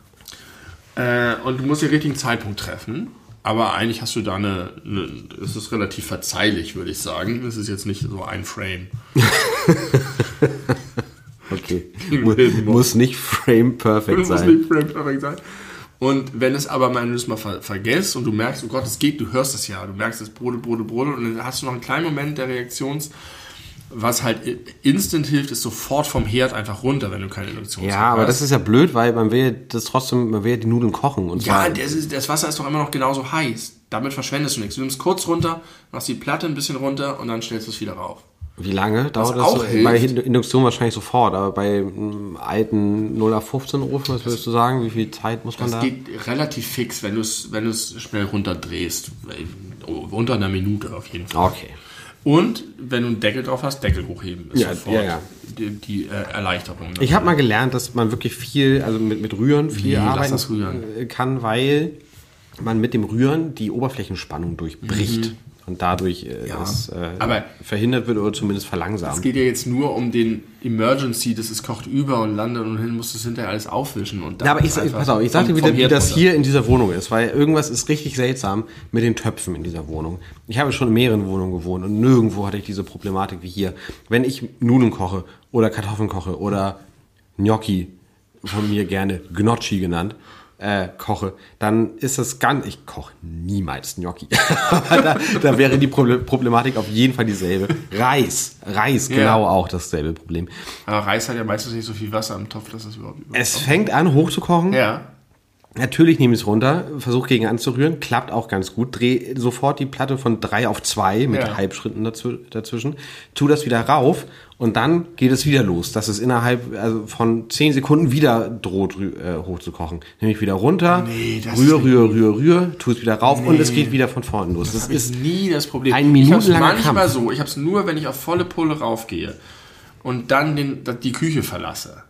Äh, und du musst den richtigen Zeitpunkt treffen. Aber eigentlich hast du da eine, eine es ist relativ verzeihlich, würde ich sagen. Es ist jetzt nicht so ein Frame. Okay. Muss- Muss nicht frame perfect Das muss sein. nicht frame perfect sein. Und wenn es aber mal, wenn du es mal ver vergisst und du merkst, oh Gott, es geht, du hörst es ja, du merkst es brodelt, brodelt, brodelt und dann hast du noch einen kleinen Moment der Reaktions, was halt instant hilft, ist sofort vom Herd einfach runter, wenn du keine Induktion Ja, aber das ist ja blöd, weil man will das trotzdem, man will ja die Nudeln kochen und Ja, zwar das, ist, das Wasser ist doch immer noch genauso heiß. Damit verschwendest du nichts. Du nimmst kurz runter, machst die Platte ein bisschen runter und dann stellst du es wieder rauf. Wie lange dauert das? auch so? Bei Induktion wahrscheinlich sofort, aber bei einem alten 0815 Ofen, was würdest du sagen? Wie viel Zeit muss man Das da? geht relativ fix, wenn du es wenn schnell runterdrehst. Unter einer Minute auf jeden Fall. Okay. Und wenn du einen Deckel drauf hast, Deckel hochheben. Ist Ja, sofort ja, ja. die, die äh, Erleichterung. Ich habe mal gelernt, dass man wirklich viel, also mit, mit Rühren viel lass arbeiten das rühren. kann, weil man mit dem Rühren die Oberflächenspannung durchbricht und dadurch äh. Ja, das äh, aber- verhindert wird oder zumindest Es verlangsamt. geht ja jetzt nur um den Emergency, dass es kocht über und landet und hin musst du es hinterher alles aufwischen. Und Ja, aber ich, pass auf, ich sagte vom- wieder, wie das hier in dieser Wohnung ist, weil irgendwas ist richtig seltsam mit den Töpfen in dieser Wohnung. Ich habe schon in mehreren Wohnungen gewohnt und nirgendwo hatte ich diese Problematik wie hier. Wenn ich Nudeln koche oder Kartoffeln koche oder Gnocchi, von mir gerne Gnocchi genannt, äh, koche, dann ist das ganz, ich koche niemals Gnocchi. Da, da wäre die Proble- Problematik auf jeden Fall dieselbe. Reis, Reis, Ja. genau auch dasselbe Problem. Aber Reis hat ja meistens nicht so viel Wasser im Topf, dass es überhaupt über. Es fängt an hochzukochen. ja. Natürlich nehme ich es runter, versuche gegen anzurühren, klappt auch ganz gut, drehe sofort die Platte von drei auf zwei mit Ja. Halbschritten dazw dazwischen, tu das wieder rauf und dann geht es wieder los, dass es innerhalb also von zehn Sekunden wieder droht äh, hochzukochen. Nehme ich wieder runter, Nee, rühr, rühr, rühr, rühr, tu es wieder rauf und es geht wieder von vorne los. Das, Das ist nie das Problem. ein ich hab's minutenlanger manchmal Kampf. so. Ich habe es nur, wenn ich auf volle Pulle raufgehe und dann den, die Küche verlasse.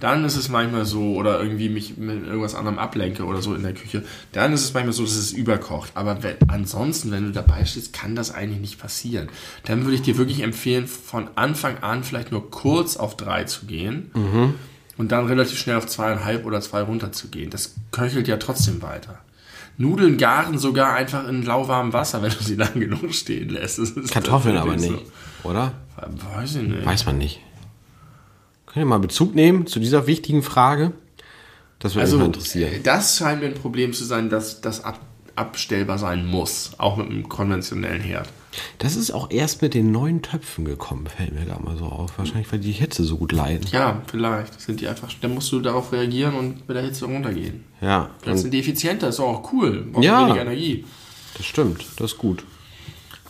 Dann ist es manchmal so, oder irgendwie mich mit irgendwas anderem ablenke oder so in der Küche. Dann ist es manchmal so, dass es überkocht. Aber wenn, ansonsten, wenn du dabei stehst, kann das eigentlich nicht passieren. Dann würde ich dir wirklich empfehlen, von Anfang an vielleicht nur kurz auf drei zu gehen und dann relativ schnell auf zweieinhalb oder zwei runter zu gehen. Das köchelt ja trotzdem weiter. Nudeln garen sogar einfach in lauwarmem Wasser, wenn du sie lang genug stehen lässt. Kartoffeln aber nicht, oder? So. Weiß ich nicht. Weiß man nicht. Könnt ihr mal Bezug nehmen zu dieser wichtigen Frage? Das würde mich mal interessieren. das scheint mir ein Problem zu sein, dass das ab, abstellbar sein muss. Auch mit einem konventionellen Herd. Das ist auch erst mit den neuen Töpfen gekommen, fällt mir gerade mal so auf. Wahrscheinlich, weil die Hitze so gut leiden. Ja, vielleicht. Sind die einfach, dann musst du darauf reagieren und mit der Hitze runtergehen. Ja, Vielleicht sind die effizienter, ist auch cool. Brauchst Ja. weniger Energie. das stimmt, das ist gut.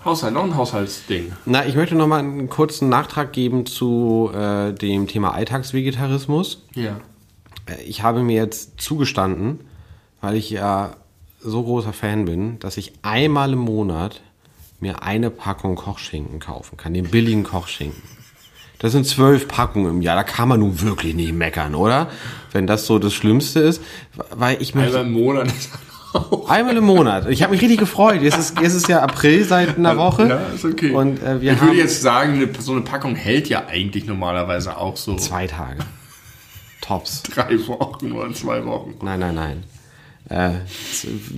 Haushalt, noch ein Haushaltsding. Na, ich möchte noch mal einen kurzen Nachtrag geben zu äh, dem Thema Alltagsvegetarismus. Ja. Äh, Ich habe mir jetzt zugestanden, weil ich ja so großer Fan bin, dass ich einmal im Monat mir eine Packung Kochschinken kaufen kann, den billigen Kochschinken. Das sind zwölf Packungen im Jahr, da kann man nun wirklich nicht meckern, oder? Wenn das so das Schlimmste ist, weil ich möchte... Einmal im Monat ist auch. Einmal im Monat. Ich habe mich richtig gefreut. Jetzt ist, jetzt ist ja April seit einer Woche. Ja, ist okay. Und äh, wir ich würde jetzt sagen, eine, so eine Packung hält ja eigentlich normalerweise auch so zwei Tage. Tops. drei Wochen oder zwei Wochen. Nein, nein, nein. Äh,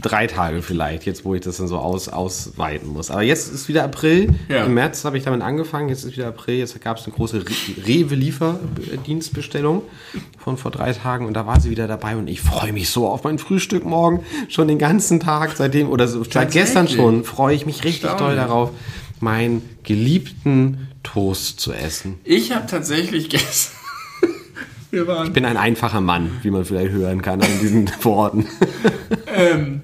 drei Tage vielleicht, jetzt wo ich das dann so aus, ausweiten muss. Aber jetzt ist wieder April. Ja. Im März habe ich damit angefangen, jetzt ist wieder April. Jetzt gab es eine große Re- Rewe-Lieferdienstbestellung von vor drei Tagen und da war sie wieder dabei und ich freue mich so auf mein Frühstück morgen. Schon den ganzen Tag seitdem oder so, seit gestern schon freue ich mich richtig Erstaunlich. darauf, meinen geliebten Toast zu essen. Ich habe tatsächlich gestern. Ich bin ein einfacher Mann, wie man vielleicht hören kann an diesen Worten. Ähm,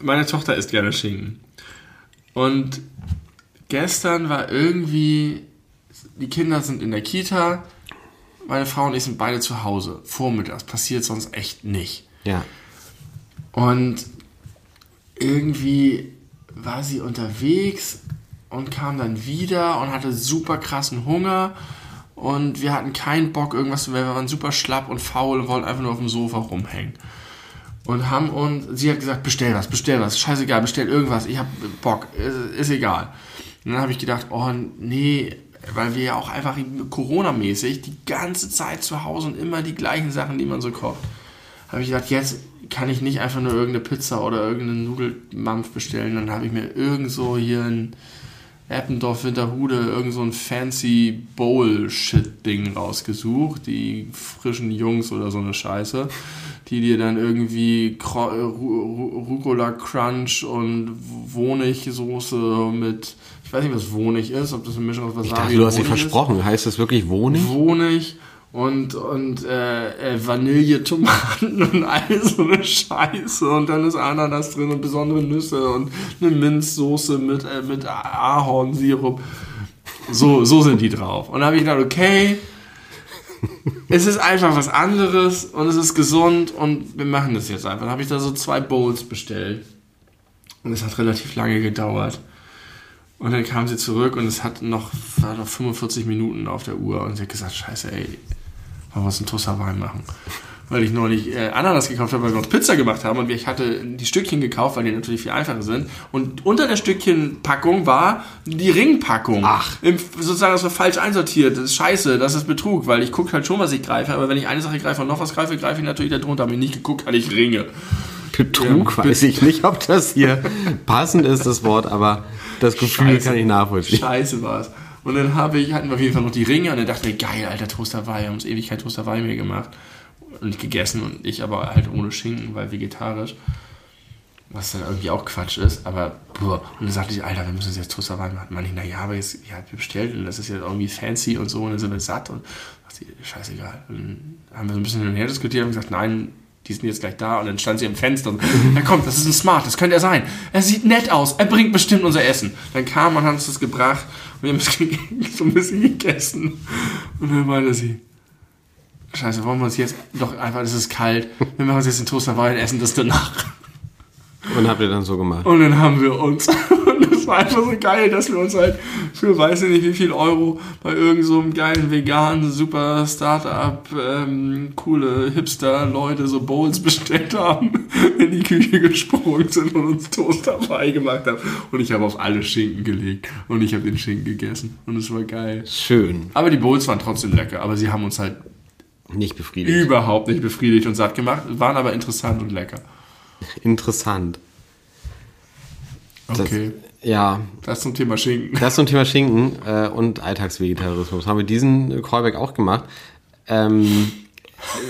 meine Tochter isst gerne Schinken. Und gestern war irgendwie. Die Kinder sind in der Kita. Meine Frau und ich sind beide zu Hause. Vormittags. Passiert sonst echt nicht. Ja. Und irgendwie war sie unterwegs und kam dann wieder und hatte super krassen Hunger und wir hatten keinen Bock, irgendwas zu werden. Wir waren super schlapp und faul und wollten einfach nur auf dem Sofa rumhängen. Und haben uns, sie hat gesagt, bestell was, bestell was, scheißegal, bestell irgendwas, ich hab Bock, ist, ist egal. Und dann habe ich gedacht, oh nee, weil wir ja auch einfach Corona-mäßig die ganze Zeit zu Hause und immer die gleichen Sachen, die man so kocht. Habe ich gedacht, jetzt kann ich nicht einfach nur irgendeine Pizza oder irgendeinen Nudelmampf bestellen. Dann habe ich mir irgend so hier ein Eppendorf Winterhude irgend so ein fancy Bowl-Shit-Ding rausgesucht. Die frischen Jungs oder so eine Scheiße, die dir dann irgendwie Rucola Crunch und Honigsoße mit weiß nicht, was Wohnig ist, ob das eine Mischung aus Wasabi ich dachte, du hast sie versprochen. Ist. Heißt das wirklich Wohnig? Wohnig und, und äh, äh, Vanilletomaten und all so eine Scheiße und dann ist Ananas drin und besondere Nüsse und eine Minzsoße mit, äh, mit Ahornsirup. So, so sind die drauf. Und da habe ich gedacht, okay, es ist einfach was anderes und es ist gesund und wir machen das jetzt einfach. Dann habe ich da so zwei Bowls bestellt und es hat relativ lange gedauert. Und dann kam sie zurück und es hat noch, war noch 45 Minuten auf der Uhr und sie hat gesagt, scheiße, ey, wollen wir uns einen Toast Hawaii machen? Weil ich neulich äh, Ananas gekauft habe, weil wir uns Pizza gemacht haben und ich hatte die Stückchen gekauft, weil die natürlich viel einfacher sind. Und unter der Stückchenpackung war die Ringpackung. Ach. Im, sozusagen, das war falsch einsortiert. Das ist scheiße, das ist Betrug, weil ich gucke halt schon, was ich greife, aber wenn ich eine Sache greife und noch was greife, greife ich natürlich da drunter. Habe ich nicht geguckt, hatte ich Ringe. Betrug ja, weiß ich nicht, ob das hier passend ist, das Wort, aber das Gefühl Scheiße. kann ich nachvollziehen. Scheiße war es. Und dann habe ich, hatten wir auf jeden Fall noch die Ringe und dann dachte ich, geil, alter Toasterwei, wir haben uns Ewigkeit Toaster Toasterwei mir gemacht und gegessen und ich aber halt ohne Schinken, weil vegetarisch. Was dann irgendwie auch Quatsch ist, aber boah. Und dann sagte ich, Alter, wir müssen uns jetzt Toaster Toasterwei machen. Man, naja, aber jetzt, ja, wir bestellt und das ist jetzt irgendwie fancy und so und dann sind wir satt und dachte ich, scheißegal. Und dann haben wir so ein bisschen hin und her diskutiert und gesagt, nein, die sind jetzt gleich da und dann stand sie im Fenster und ja kommt, das ist ein Smart, das könnte er sein. Er sieht nett aus, er bringt bestimmt unser Essen. Dann kam und hat uns das gebracht und wir haben es so ein bisschen gegessen. Und dann meinte sie, scheiße, wollen wir uns jetzt doch einfach, es ist kalt, wir machen uns jetzt den Toaster Wein, essen das danach. Und habt ihr dann so gemacht? Und dann haben wir uns das war einfach so geil, dass wir uns halt für weiß ich nicht wie viel Euro bei irgendeinem so geilen veganen super Startup ähm, coole Hipster Leute so Bowls bestellt haben, in die Küche gesprungen sind und uns Toast dabei gemacht haben und ich habe auf alle Schinken gelegt und ich habe den Schinken gegessen und es war geil. Schön. Aber die Bowls waren trotzdem lecker, aber sie haben uns halt nicht befriedigt. Überhaupt nicht befriedigt und satt gemacht, waren aber interessant und lecker. Interessant. Okay. Das, ja. Das zum Thema Schinken. Das zum Thema Schinken äh, und Alltagsvegetarismus. Haben wir diesen Callback auch gemacht. Ähm,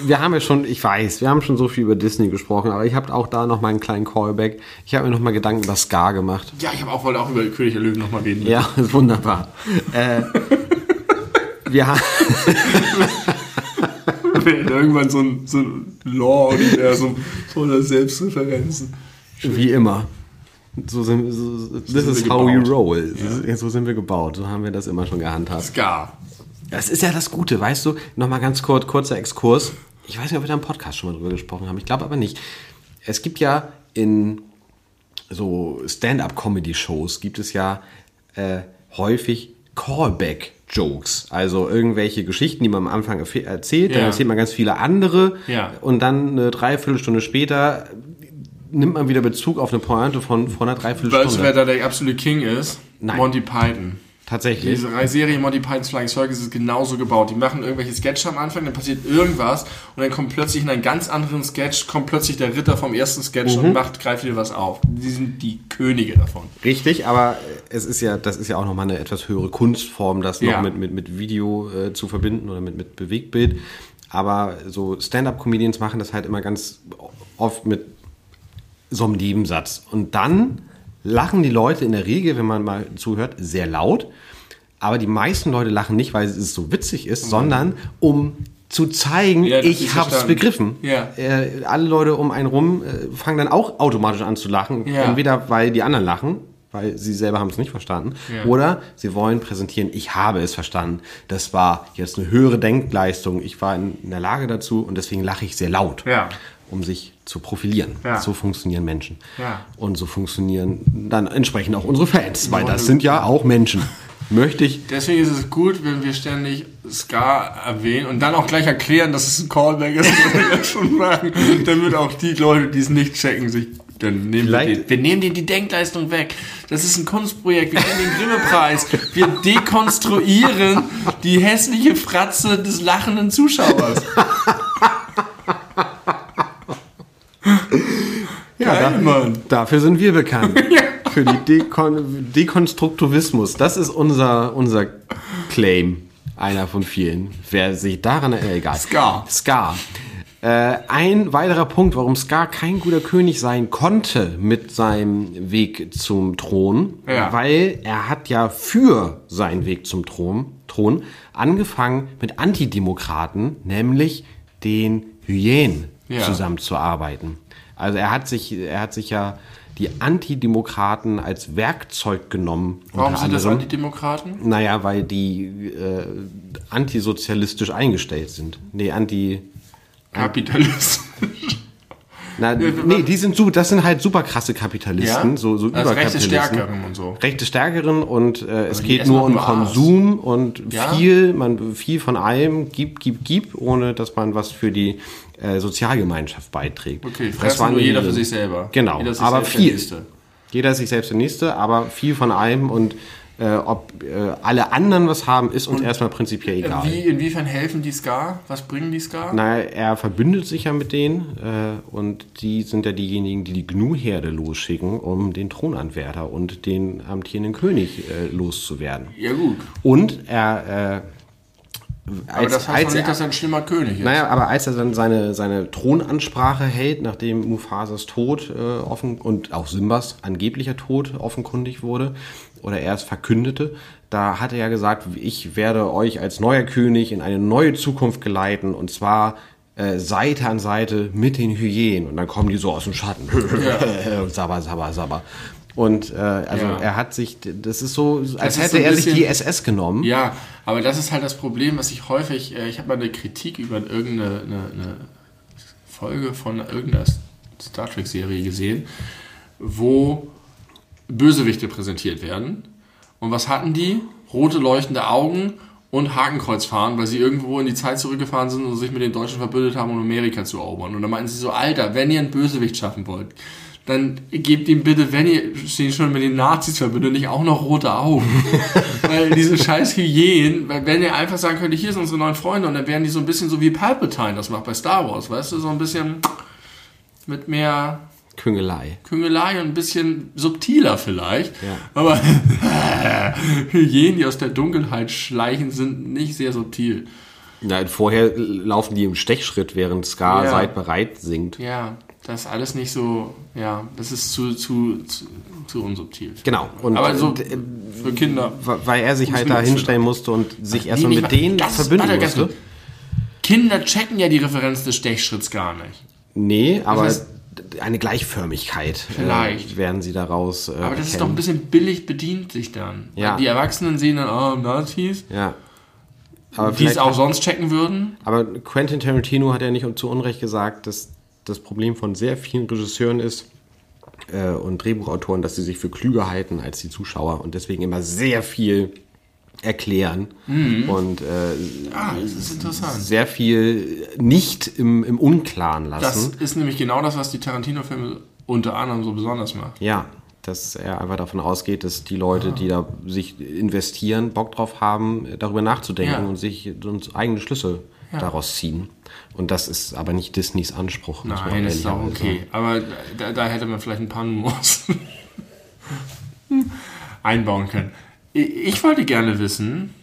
wir haben ja schon, ich weiß, wir haben schon so viel über Disney gesprochen, aber ich habe auch da noch mal einen kleinen Callback. Ich habe mir noch mal Gedanken über Scar gemacht. Ja, ich habe auch wollte auch über König der Löwen noch mal reden. Ja, ist wunderbar. äh, wir haben irgendwann so ein, so ein Law-Universum voller Selbstreferenzen. Wie immer. So sind, so, this is how we roll. Ja. So sind wir gebaut. So haben wir das immer schon gehandhabt. Scar. Das ist ja das Gute, weißt du? Nochmal ganz kurz, kurzer Exkurs. Ich weiß nicht, ob wir da im Podcast schon mal drüber gesprochen haben. Ich glaube aber nicht. Es gibt ja in so Stand-up-Comedy-Shows gibt es ja äh, häufig Callback-Jokes. Also irgendwelche Geschichten, die man am Anfang erzählt, ja. dann erzählt man ganz viele andere ja. und dann eine Dreiviertelstunde später nimmt man wieder Bezug auf eine Pointe von vor einer Dreiviertelstunde. Weißt du, wer da der absolute King ist? Nein. Monty Python. Tatsächlich. Diese Serie Monty Python's Flying Circus ist genauso gebaut. Die machen irgendwelche Sketche am Anfang, dann passiert irgendwas und dann kommt plötzlich in einen ganz anderen Sketch, kommt plötzlich der Ritter vom ersten Sketch mhm. und macht, greift wieder was auf. Die sind die Könige davon. Richtig, aber es ist ja, das ist ja auch nochmal eine etwas höhere Kunstform, das noch ja. mit, mit, mit Video äh, zu verbinden oder mit, mit Bewegtbild. Aber so Stand-up-Comedians machen das halt immer ganz oft mit so einem Nebensatz. Und dann lachen die Leute in der Regel, wenn man mal zuhört, sehr laut. Aber die meisten Leute lachen nicht, weil es so witzig ist, mhm. sondern um zu zeigen, ja, ich habe es begriffen. Ja. Äh, alle Leute um einen rum äh, fangen dann auch automatisch an zu lachen. Ja. Entweder weil die anderen lachen, weil sie selber haben es nicht verstanden, oder sie wollen präsentieren, ich habe es verstanden. Das war jetzt eine höhere Denkleistung. Ich war in, in der Lage dazu und deswegen lache ich sehr laut. Um sich zu profilieren. Ja. So funktionieren Menschen. Ja. Und so funktionieren dann entsprechend auch unsere Fans, weil das sind ja auch Menschen. möchte ich. Deswegen ist es gut, wenn wir ständig Ska erwähnen und dann auch gleich erklären, dass es ein Callback ist, was wir schon machen, damit auch die Leute, die es nicht checken, sich dann nehmen wir, den, wir nehmen denen die Denkleistung weg. Das ist ein Kunstprojekt. Wir nehmen den Grimme-Preis. Wir dekonstruieren die hässliche Fratze des lachenden Zuschauers. Ja, Geil, da, dafür sind wir bekannt. Für die Dekon Dekonstruktivismus. Das ist unser, unser Claim. Einer von vielen. Wer sich daran erinnert, egal. Ska. Ska. Äh, ein weiterer Punkt, warum Ska kein guter König sein konnte mit seinem Weg zum Thron, Ja. weil er hat ja für seinen Weg zum Thron, Thron angefangen mit Antidemokraten, nämlich den Hyänen Ja. zusammenzuarbeiten. Also er hat sich, er hat sich ja die Antidemokraten als Werkzeug genommen. Warum sind das anderem. Antidemokraten? Naja, weil die äh, antisozialistisch eingestellt sind. Nee, anti. Kapitalist. Na, nee, die sind so, das sind halt super krasse Kapitalisten, Ja? so, so Also rechte Überkapitalisten. Stärkeren und so. Rechte Stärkeren und äh, es geht nur doch um nur. Konsum und Ja? viel, man viel von allem gibt, gibt, gibt, ohne dass man was für die äh, Sozialgemeinschaft beiträgt. Okay, Das fressen waren nur die- jeder für sich selber. Genau, Jeder sich aber selbst der viel. Nächste. Jeder ist sich selbst der Nächste, aber viel von allem und äh, ob äh, alle anderen was haben, ist uns erstmal prinzipiell egal. Wie, inwiefern helfen die Ska? Was bringen die Ska? Naja, er verbündet sich ja mit denen äh, und die sind ja diejenigen, die die Gnu-Herde losschicken, um den Thronanwärter und den amtierenden König äh, loszuwerden. Ja gut. Und er... Äh, Aber als, das heißt als nicht, dass er ein schlimmer König ist. naja, aber als er dann seine, seine Thronansprache hält, nachdem Mufasas Tod äh, offen und auch Simbas angeblicher Tod offenkundig wurde oder er es verkündete, da hat er ja gesagt, ich werde euch als neuer König in eine neue Zukunft geleiten und zwar äh, Seite an Seite mit den Hyänen und dann kommen die so aus dem Schatten. sabber, sabber, sabber. Und äh, also Ja. er hat sich, das ist so, als ist hätte er sich bisschen- die SS genommen. Ja, aber das ist halt das Problem, was ich häufig, äh, ich habe mal eine Kritik über irgendeine eine, eine Folge von irgendeiner Star Trek Serie gesehen, wo Bösewichte präsentiert werden. Und was hatten die? Rote leuchtende Augen und Hakenkreuz fahren, weil sie irgendwo in die Zeit zurückgefahren sind und sich mit den Deutschen verbündet haben, um Amerika zu erobern. Und dann meinten sie so, Alter, wenn ihr einen Bösewicht schaffen wollt, dann gebt ihm bitte, wenn ihr ihn schon mit den Nazis verbündet, nicht auch noch rote Augen. weil diese scheiß Hyänen, weil wenn ihr einfach sagen könnte, hier sind unsere neuen Freunde und dann wären die so ein bisschen so wie Palpatine das macht bei Star Wars, weißt du, so ein bisschen mit mehr Küngelei. Küngelei und ein bisschen subtiler vielleicht. Ja. Aber Hyänen, die aus der Dunkelheit schleichen, sind nicht sehr subtil. Na, vorher laufen die im Stechschritt, während Ska Ja. seid bereit singt. Ja, das ist alles nicht so, ja, das ist zu, zu, zu, zu unsubtil. Genau. Und Aber so äh, für Kinder. weil er sich halt da hinstellen musste und sich erstmal Nee, mit denen das- verbünden warte, musste. Kinder checken ja die Referenz des Stechschritts gar nicht. Nee, aber heißt- eine Gleichförmigkeit Vielleicht. Äh, werden sie daraus äh, Aber das ist erkennen. doch ein bisschen billig bedient sich dann. Ja. Die Erwachsenen sehen dann, ah, Nazis, Ja. Aber, die es auch sonst checken würden. aber Quentin Tarantino hat ja nicht zu Unrecht gesagt, dass das Problem von sehr vielen Regisseuren ist äh, und Drehbuchautoren, dass sie sich für klüger halten als die Zuschauer und deswegen immer sehr viel erklären und äh, Ah, das ist interessant. sehr viel nicht im, im Unklaren Das lassen. ist nämlich genau das, was die Tarantino-Filme unter anderem so besonders macht. Ja, dass er einfach davon ausgeht, dass die Leute, die da sich investieren, Bock drauf haben, darüber nachzudenken Ja. und sich uns eigene Schlüsse Ja. daraus ziehen. Und das ist aber nicht Disneys Anspruch. muss man Nein, ist auch okay. Aber da, da hätte man vielleicht ein paar Nuancen einbauen können. Ich wollte gerne wissen,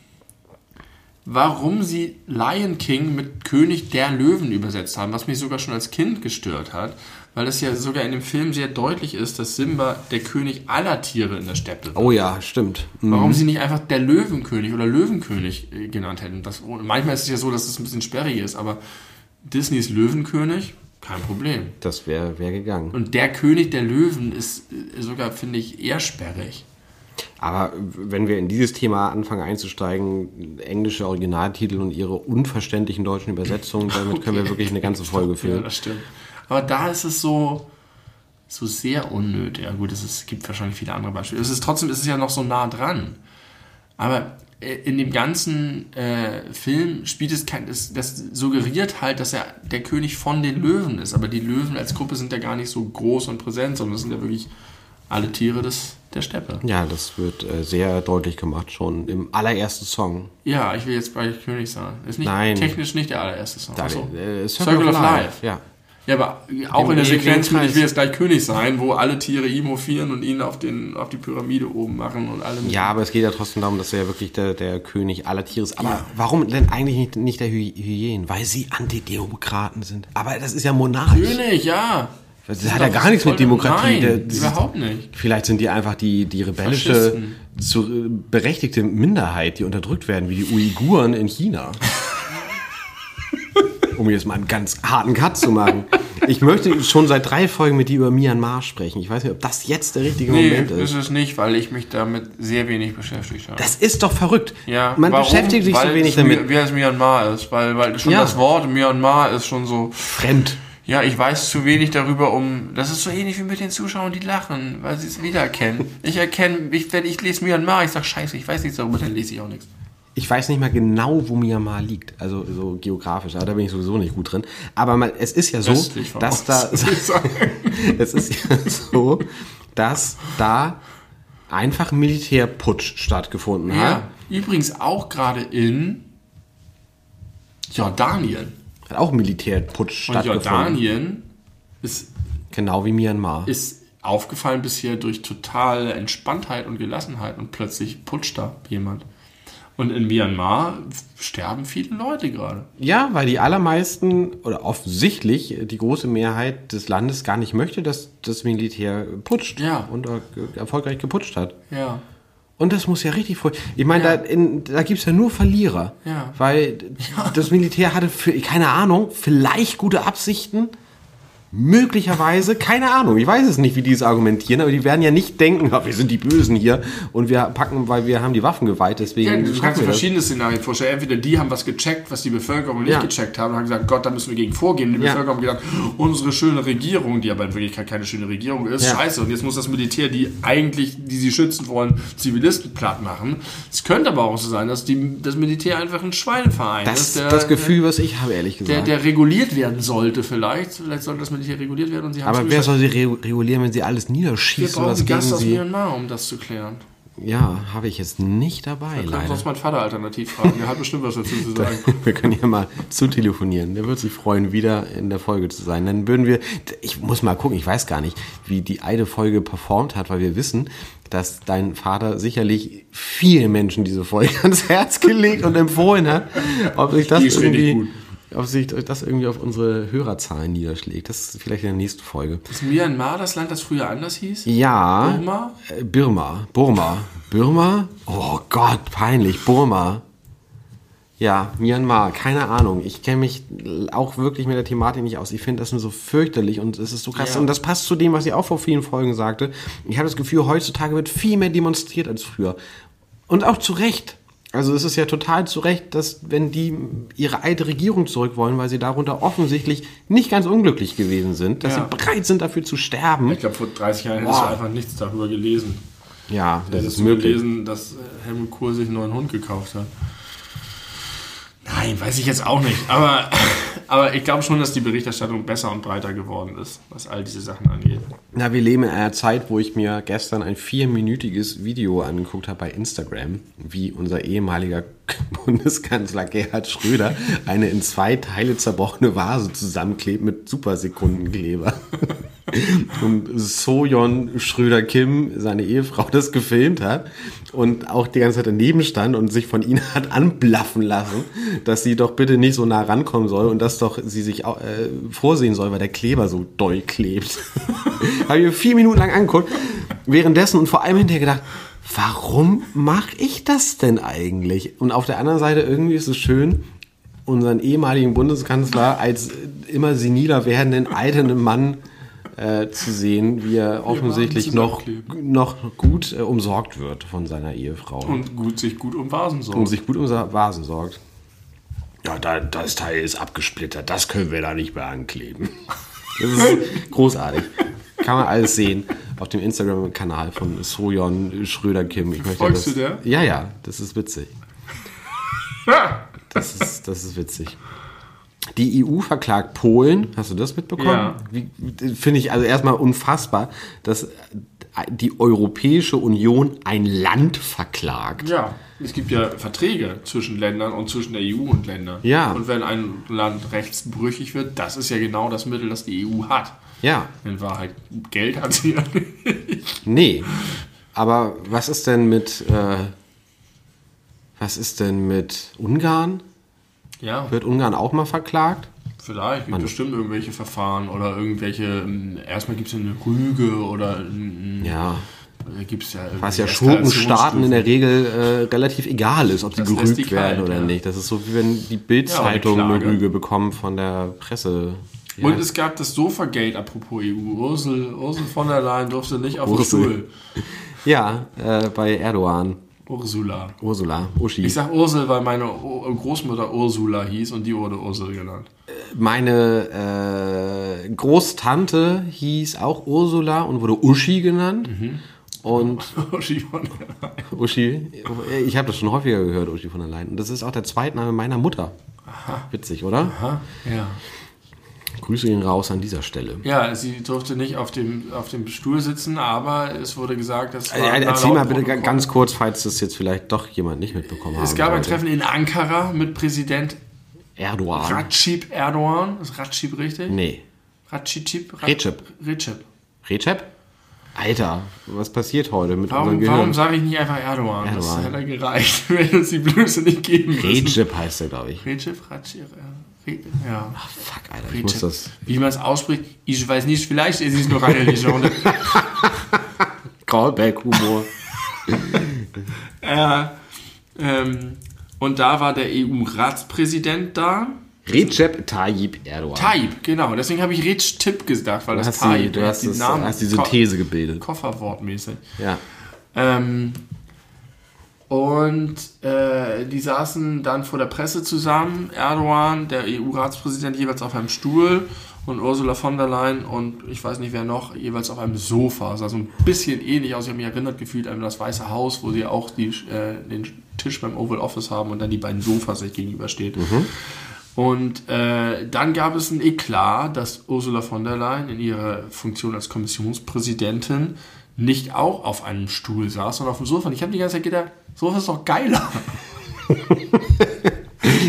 warum sie Lion King mit König der Löwen übersetzt haben, was mich sogar schon als Kind gestört hat, weil es ja sogar in dem Film sehr deutlich ist, dass Simba der König aller Tiere in der Steppe wird. Oh ja, stimmt. Mhm. Warum sie nicht einfach der Löwenkönig oder Löwenkönig äh, genannt hätten. Das, manchmal ist es ja so, dass es ein bisschen sperrig ist, aber Disneys Löwenkönig, kein Problem. Das wäre wär gegangen. Und der König der Löwen ist äh, sogar, finde ich, eher sperrig. Aber wenn wir in dieses Thema anfangen einzusteigen, englische Originaltitel und ihre unverständlichen deutschen Übersetzungen, damit können wir wirklich eine ganze Folge Ja, füllen. das stimmt. Aber da ist es so, so sehr unnötig. Ja gut, es ist, gibt wahrscheinlich viele andere Beispiele. Es ist trotzdem, es ist ja noch so nah dran. Aber äh, in dem ganzen äh, Film spielt es kein, das, das suggeriert halt, dass er der König von den Löwen ist. Aber die Löwen als Gruppe sind ja gar nicht so groß und präsent, sondern das sind ja wirklich alle Tiere des, der Steppe. Ja, das wird äh, sehr deutlich gemacht, schon im allerersten Song. Ja, ich will jetzt bei König sein. Ist nicht, Nein. technisch nicht der allererste Song. Da, Achso. äh, Circle of Life. Ja. Ja, aber auch Im in der Sequenz mit. Ich will jetzt gleich König sein, wo alle Tiere ihm hofieren und ihn auf, den, auf die Pyramide oben machen und alle ja, aber es geht ja trotzdem darum, dass er ja wirklich der, der König aller Tiere ist. Aber warum denn eigentlich nicht, nicht der Hy Hyänen? Weil sie Antidemokraten sind. Aber das ist ja Monarch. König, ja. Das ist hat ja gar nichts mit Demokratie. Nein, Der- die- überhaupt nicht. Vielleicht sind die einfach die, die rebellische, zu, äh, berechtigte Minderheit, die unterdrückt werden, wie die Uiguren in China. um jetzt mal einen ganz harten Cut zu machen. Ich möchte schon seit drei Folgen mit dir über Myanmar sprechen. Ich weiß nicht, ob das jetzt der richtige Nee, Moment ist ist. es nicht, weil ich mich damit sehr wenig beschäftigt habe. Das ist doch verrückt. ja, Man warum? beschäftigt sich weil so wenig damit. Wie es Myanmar ist, weil, weil schon Ja. das Wort Myanmar ist schon so. Fremd. Ja, ich weiß zu wenig darüber, um. Das ist so ähnlich wie mit den Zuschauern, die lachen, weil sie es wiedererkennen. Ich erkenne, ich, wenn ich lese Myanmar, ich sag Scheiße, ich weiß nichts darüber, dann lese ich auch nichts. Ich weiß nicht mal genau, wo Myanmar liegt, also so geografisch, aber da bin ich sowieso nicht gut drin. Aber mal, es ist ja so, dass da, es ist ja so, dass da einfach ein Militärputsch stattgefunden Ja, hat. übrigens auch gerade in Jordanien. Hat auch Militärputsch Und. Jordanien ist, Genau wie Myanmar. ist aufgefallen bisher durch totale Entspanntheit und Gelassenheit und plötzlich putscht da jemand. Und in Myanmar sterben viele Leute gerade. Ja, weil die allermeisten oder offensichtlich die große Mehrheit des Landes gar nicht möchte, dass das Militär putscht Ja. und erfolgreich geputscht hat. Ja. Und das muss ja richtig voll. Ich meine, Ja. da, in- da gibt's ja nur Verlierer. Ja. Weil das Militär hatte, für, keine Ahnung, vielleicht gute Absichten. Möglicherweise, keine Ahnung, ich weiß es nicht, wie die es argumentieren, aber die werden ja nicht denken, "Ah, wir sind die Bösen hier und wir packen, weil wir haben die Waffen geweiht, deswegen Ja, du kannst dir das. verschiedene Szenarien vorstellen. Entweder die haben was gecheckt, was die Bevölkerung nicht Ja. gecheckt haben und haben gesagt, Gott, da müssen wir gegen vorgehen. Und die Ja. Bevölkerung hat gedacht, unsere schöne Regierung, die aber in Wirklichkeit keine schöne Regierung ist, Ja. scheiße. Und jetzt muss das Militär, die eigentlich, die sie schützen wollen, Zivilisten platt machen. Es könnte aber auch so sein, dass die, das Militär einfach ein Schweineverein Das ist. ist der- das Gefühl, was ich habe, ehrlich Der, gesagt. der reguliert werden sollte vielleicht. Vielleicht sollte das Militär reguliert werden und sie haben aber wer soll sie re regulieren, wenn sie alles Wir niederschießen, brauchen was Gast aus sie... Myanmar, um das zu klären. Ja, habe ich jetzt nicht dabei, Wir können leider. sonst meinen Vater alternativ fragen. Der hat bestimmt was dazu zu sagen. Wir können ja mal zu telefonieren. Der wird sich freuen, wieder in der Folge zu sein. Dann würden wir, ich muss mal gucken, ich weiß gar nicht, wie die eine Folge performt hat, weil wir wissen, dass dein Vater sicherlich vielen Menschen diese Folge ans Herz gelegt und empfohlen hat. Ob sich das Die ist richtig irgendwie, gut. Ob sich das irgendwie auf unsere Hörerzahlen niederschlägt. Das ist vielleicht in der nächsten Folge. Ist Myanmar das Land, das früher anders hieß? Ja. Burma? Äh, Birma. Burma. Burma? Oh Gott, peinlich. Burma. Ja, Myanmar, keine Ahnung. Ich kenne mich auch wirklich mit der Thematik nicht aus. Ich finde das nur so fürchterlich und es ist so krass. Ja. Und das passt zu dem, was ich auch vor vielen Folgen sagte. Ich habe das Gefühl, heutzutage wird viel mehr demonstriert als früher. Und auch zu Recht. Also es ist ja total zu Recht, dass wenn die ihre alte Regierung zurück wollen, weil sie darunter offensichtlich nicht ganz unglücklich gewesen sind, dass Ja. sie bereit sind dafür zu sterben. Ich glaube, vor 30 Jahren hättest du einfach nichts darüber gelesen. Ja, das ist möglich. gelesen, dass äh, Helmut Kohl sich einen neuen Hund gekauft hat. Nein, weiß ich jetzt auch nicht. Aber, aber ich glaube schon, dass die Berichterstattung besser und breiter geworden ist, was all diese Sachen angeht. Na, wir leben in einer Zeit, wo ich mir gestern ein vierminütiges Video angeguckt habe bei Instagram, wie unser ehemaliger Bundeskanzler Gerhard Schröder eine in zwei Teile zerbrochene Vase zusammenklebt mit Supersekundenkleber. Und Sojon Schröder Kim, seine Ehefrau, das gefilmt hat und auch die ganze Zeit daneben stand und sich von ihnen hat anblaffen lassen, dass sie doch bitte nicht so nah rankommen soll und dass doch sie sich auch, äh, vorsehen soll, weil der Kleber so doll klebt. Habe ich mir vier Minuten lang angeguckt, währenddessen und vor allem hinterher gedacht, warum mache ich das denn eigentlich? Und auf der anderen Seite irgendwie ist es schön, unseren ehemaligen Bundeskanzler als immer seniler werdenden alten Mann äh, zu sehen, wie er offensichtlich noch, noch gut äh, umsorgt wird von seiner Ehefrau. Und gut, sich gut um Vasen sorgen. und sich gut um seine Vasen sorgt. Ja, da, das Teil ist abgesplittert, das können wir da nicht mehr ankleben. Das ist großartig. Kann man alles sehen. Auf dem Instagram-Kanal von Sojon Schröder-Kim. Ich möchte Folgst das, du der? Ja, ja, das ist witzig. Das ist, das ist witzig. Die EU verklagt Polen. Hast du das mitbekommen? Ja. Finde ich also erstmal unfassbar, dass die Europäische Union ein Land verklagt. Ja, es gibt ja Verträge zwischen Ländern und zwischen der EU und Ländern. Ja. Und wenn ein Land rechtsbrüchig wird, das ist ja genau das Mittel, das die EU hat. Ja, In Wahrheit, Geld hat sie ja nicht. nee. Aber was ist denn mit, äh, was ist denn mit Ungarn? Ja, Wird Ungarn auch mal verklagt? vielleicht gibt es bestimmt irgendwelche Verfahren oder irgendwelche, ähm, erstmal gibt es eine Rüge oder ein, Ja. gibt es ja Was ja Schurkenstaaten in der Regel äh, relativ egal ist, ob sie Das lässt gerügt die kalt, werden oder ja. nicht. Das ist so, wie wenn die Bild-Zeitung Ja, eine. Rüge bekommt von der Presse. Ja. Und es gab das Sofa-Gate, apropos EU. Ursel, Ursel von der Leyen durfte nicht auf den Ursel. Stuhl. ja, äh, bei Erdogan. Ursula. Ursula, Uschi. Ich sag Ursel, weil meine Großmutter Ursula hieß und die wurde Ursel genannt. Meine äh, Großtante hieß auch Ursula und wurde Uschi genannt. Mhm. Und Uschi von der Leyen. Uschi, ich habe das schon häufiger gehört, Uschi von der Leyen. Und das ist auch der Zweitname meiner Mutter. Witzig, oder? Aha, ja. Grüße ihn raus an dieser Stelle. Ja, sie durfte nicht auf dem, auf dem Stuhl sitzen, aber es wurde gesagt, dass. Äh, Erzähl mal bitte ga- ganz kurz, falls das jetzt vielleicht doch jemand nicht mitbekommen hat. Es gab ein Treffen in Ankara mit Präsident Erdogan. Recep Erdogan. Ist Recep richtig? Nee. Recep? Recep. Recep. Recep? Alter, was passiert heute mit Warum, unserem warum Gehirn? sage ich nicht einfach Erdogan? Das Erdogan. hätte gereicht, wenn uns die Blöße nicht geben müssen. Recep heißt er, glaube ich. Recep, Recep, äh, Ja. Fuck, Alter, ich muss das. Wie man es ausspricht, ich weiß nicht, vielleicht ist es noch eine Legende. Callback-Humor. äh, ähm, und da war der EU-Ratspräsident da. Recep Tayyip Erdogan. Tayyip, genau. Deswegen habe ich Recep gesagt, weil Du das hast, die, Tayyip, du hast, die das, hast die Synthese gebildet. Ko Kofferwortmäßig. Ja. Ähm, und äh, die saßen dann vor der Presse zusammen, Erdogan, der EU-Ratspräsident, jeweils auf einem Stuhl und Ursula von der Leyen und ich weiß nicht wer noch, jeweils auf einem Sofa. Sah so ein bisschen ähnlich aus. Ich habe mich erinnert gefühlt an das Weiße Haus, wo sie auch die, äh, den Tisch beim Oval Office haben und dann die beiden Sofas sich gegenüberstehen. Und äh, dann gab es ein Eklat, dass Ursula von der Leyen in ihrer Funktion als Kommissionspräsidentin nicht auch auf einem Stuhl saß, sondern auf dem Sofa. Und ich habe die ganze Zeit gedacht, Sofa ist doch geiler.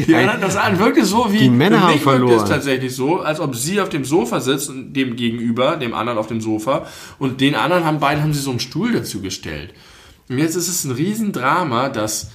Die anderen, das an wirklich so wie Die Männer haben verloren. es tatsächlich so, als ob sie auf dem Sofa sitzt und dem gegenüber, dem anderen auf dem Sofa und den anderen haben beiden haben sie so einen Stuhl dazu gestellt. Und jetzt ist es ein Riesendrama, dass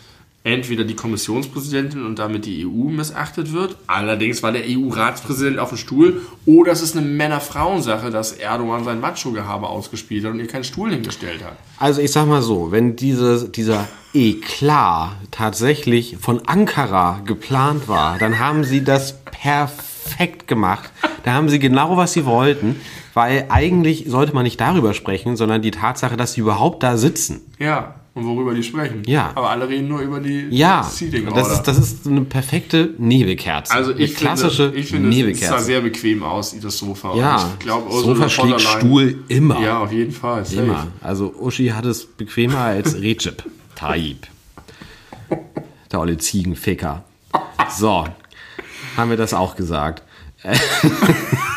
entweder die Kommissionspräsidentin und damit die EU missachtet wird, allerdings war der EU-Ratspräsident auf dem Stuhl, oder es ist eine Männer-Frauen-Sache, dass Erdogan sein Macho-Gehabe ausgespielt hat und ihr keinen Stuhl hingestellt hat. Also ich sag mal so, wenn diese, dieser Eklat tatsächlich von Ankara geplant war, dann haben sie das perfekt gemacht. Da haben sie genau, was sie wollten, weil eigentlich sollte man nicht darüber sprechen, sondern die Tatsache, dass sie überhaupt da sitzen. Ja, und worüber die sprechen. Ja. Aber alle reden nur über die Ja, Seating das ist, das ist eine perfekte Nebelkerze. Also ich eine klassische finde, ich finde es sah Nebelkerze. sehr bequem aus, das Sofa. Und ja, ich glaube, Sofa schlägt Stuhl immer. Ja, auf jeden Fall. safe. Immer. Also Uschi hat es bequemer als Recep Tayyip. Der olle Ziegenficker. So, haben wir das auch gesagt.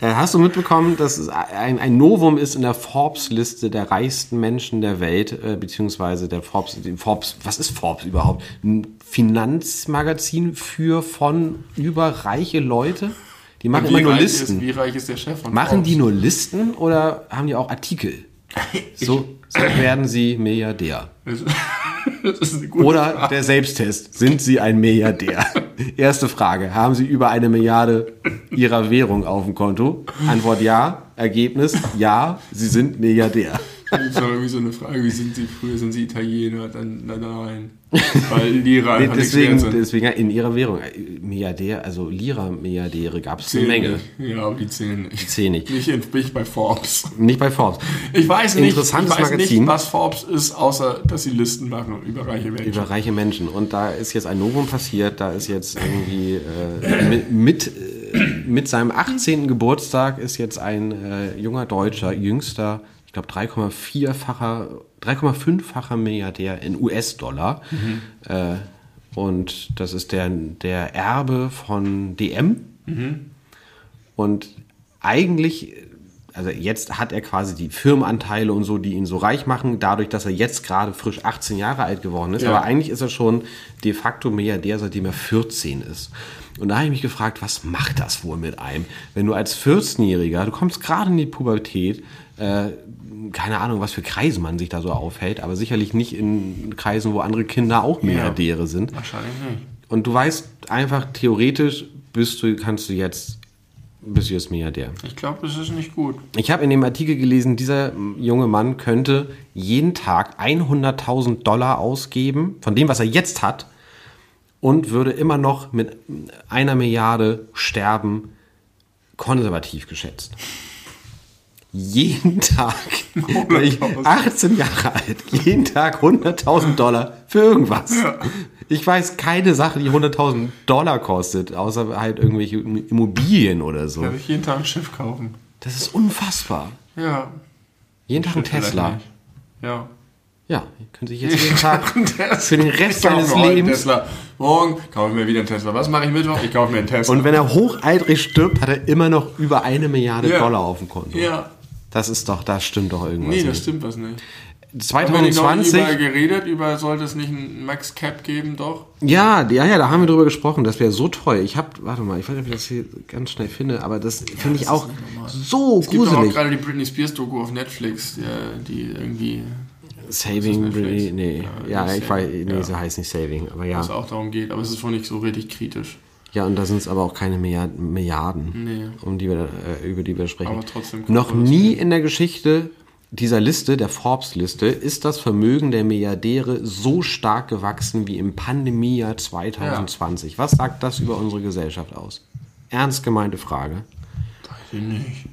Äh, Hast du mitbekommen, dass es ein, ein Novum ist in der Forbes-Liste der reichsten Menschen der Welt, äh, beziehungsweise der Forbes, Forbes, was ist Forbes überhaupt? Ein Finanzmagazin für von über reiche Leute? Die machen immer nur Listen. Ist, wie reich ist der Chef von Machen Forbes? die nur Listen oder haben die auch Artikel? So, so werden sie Milliardär. Oder Frage. der Selbsttest. Sind sie ein Milliardär? Erste Frage. Haben sie über eine Milliarde ihrer Währung auf dem Konto? Antwort ja. Ergebnis ja. Sie sind Milliardär. Das ist doch irgendwie so eine Frage, wie sind sie früher? Sind sie Italiener? Dann, dann nein. Weil Lira Nee, deswegen, deswegen in ihrer Währung. Äh, Milliardär, also Lira-Milliardäre gab es eine Menge. nicht. Ja, aber die zählen nicht. Zählen nicht. Nicht, in, nicht bei Forbes. Nicht bei Forbes. Ich weiß nicht, ich Interessantes weiß Magazin. nicht, was Forbes ist, außer dass sie Listen machen über reiche Menschen. Über reiche Menschen. Und da ist jetzt ein Novum passiert. Da ist jetzt irgendwie äh, mit, mit mit seinem 18. Geburtstag ist jetzt ein äh, junger Deutscher, jüngster, ich glaube 3,4-facher, 3,5-facher Milliardär in US-Dollar. Äh, und das ist der, der Erbe von DM. Und eigentlich, also jetzt hat er quasi die Firmenanteile und so, die ihn so reich machen, dadurch, dass er jetzt gerade frisch 18 Jahre alt geworden ist. Ja. Aber eigentlich ist er schon de facto Milliardär, seitdem er 14 ist. Und da habe ich mich gefragt, was macht das wohl mit einem, wenn du als 14-Jähriger, du kommst gerade in die Pubertät, äh, keine Ahnung, was für Kreisen man sich da so aufhält, aber sicherlich nicht in Kreisen, wo andere Kinder auch Milliardäre sind. Wahrscheinlich nicht. Und du weißt einfach, theoretisch bist du, kannst du jetzt, bist du jetzt Milliardär. Ich glaube, das ist nicht gut. Ich habe in dem Artikel gelesen, dieser junge Mann könnte jeden Tag 100.000 Dollar ausgeben, von dem, was er jetzt hat, und würde immer noch mit einer Milliarde sterben, konservativ geschätzt. Jeden Tag, ich 18 Jahre alt, jeden Tag 100.000 Dollar für irgendwas. Ich weiß keine Sache, die 100.000 Dollar kostet, außer halt irgendwelche Immobilien oder so. Darf ich jeden Tag ein Schiff kaufen? Das ist unfassbar. Ja. Jeden Tag ein Tesla. Ja. Ja, könnt sich jetzt jeden Tag für den Rest seines Lebens. Tesla. Morgen kaufe ich mir wieder einen Tesla. Was mache ich Mittwoch? Ich kaufe mir einen Tesla. Und wenn er hochaltrig stirbt, hat er immer noch über eine Milliarde Ja. Dollar auf dem Konto. ja. Das ist doch, da stimmt doch irgendwas. Nee, das nicht. stimmt was nicht. Haben wir 2020. geredet? Über sollte es nicht einen Max Cap geben, doch? Ja, ja, ja, da haben wir drüber gesprochen. Das wäre so toll. Ich habe, warte mal, ich weiß nicht, ob ich das hier ganz schnell finde, aber das finde ich auch so Es gibt doch auch gruselig. gerade die Britney Spears Doku auf Netflix, die, die irgendwie, Saving, Netflix? nee, Ja, ja, ich weiß, nee, ja. so heißt nicht Saving, aber wo ja. es auch darum geht. Aber es ist wohl nicht so richtig kritisch. Ja, und da sind es aber auch keine Milliarden, Nee. um die wir, äh, über die wir sprechen. Aber trotzdem Noch nie in der Geschichte dieser Liste, der Forbes-Liste, ist das Vermögen der Milliardäre so stark gewachsen wie im Pandemiejahr 2020. Was sagt das über unsere Gesellschaft aus? Ernst gemeinte Frage. Weiß ich nicht.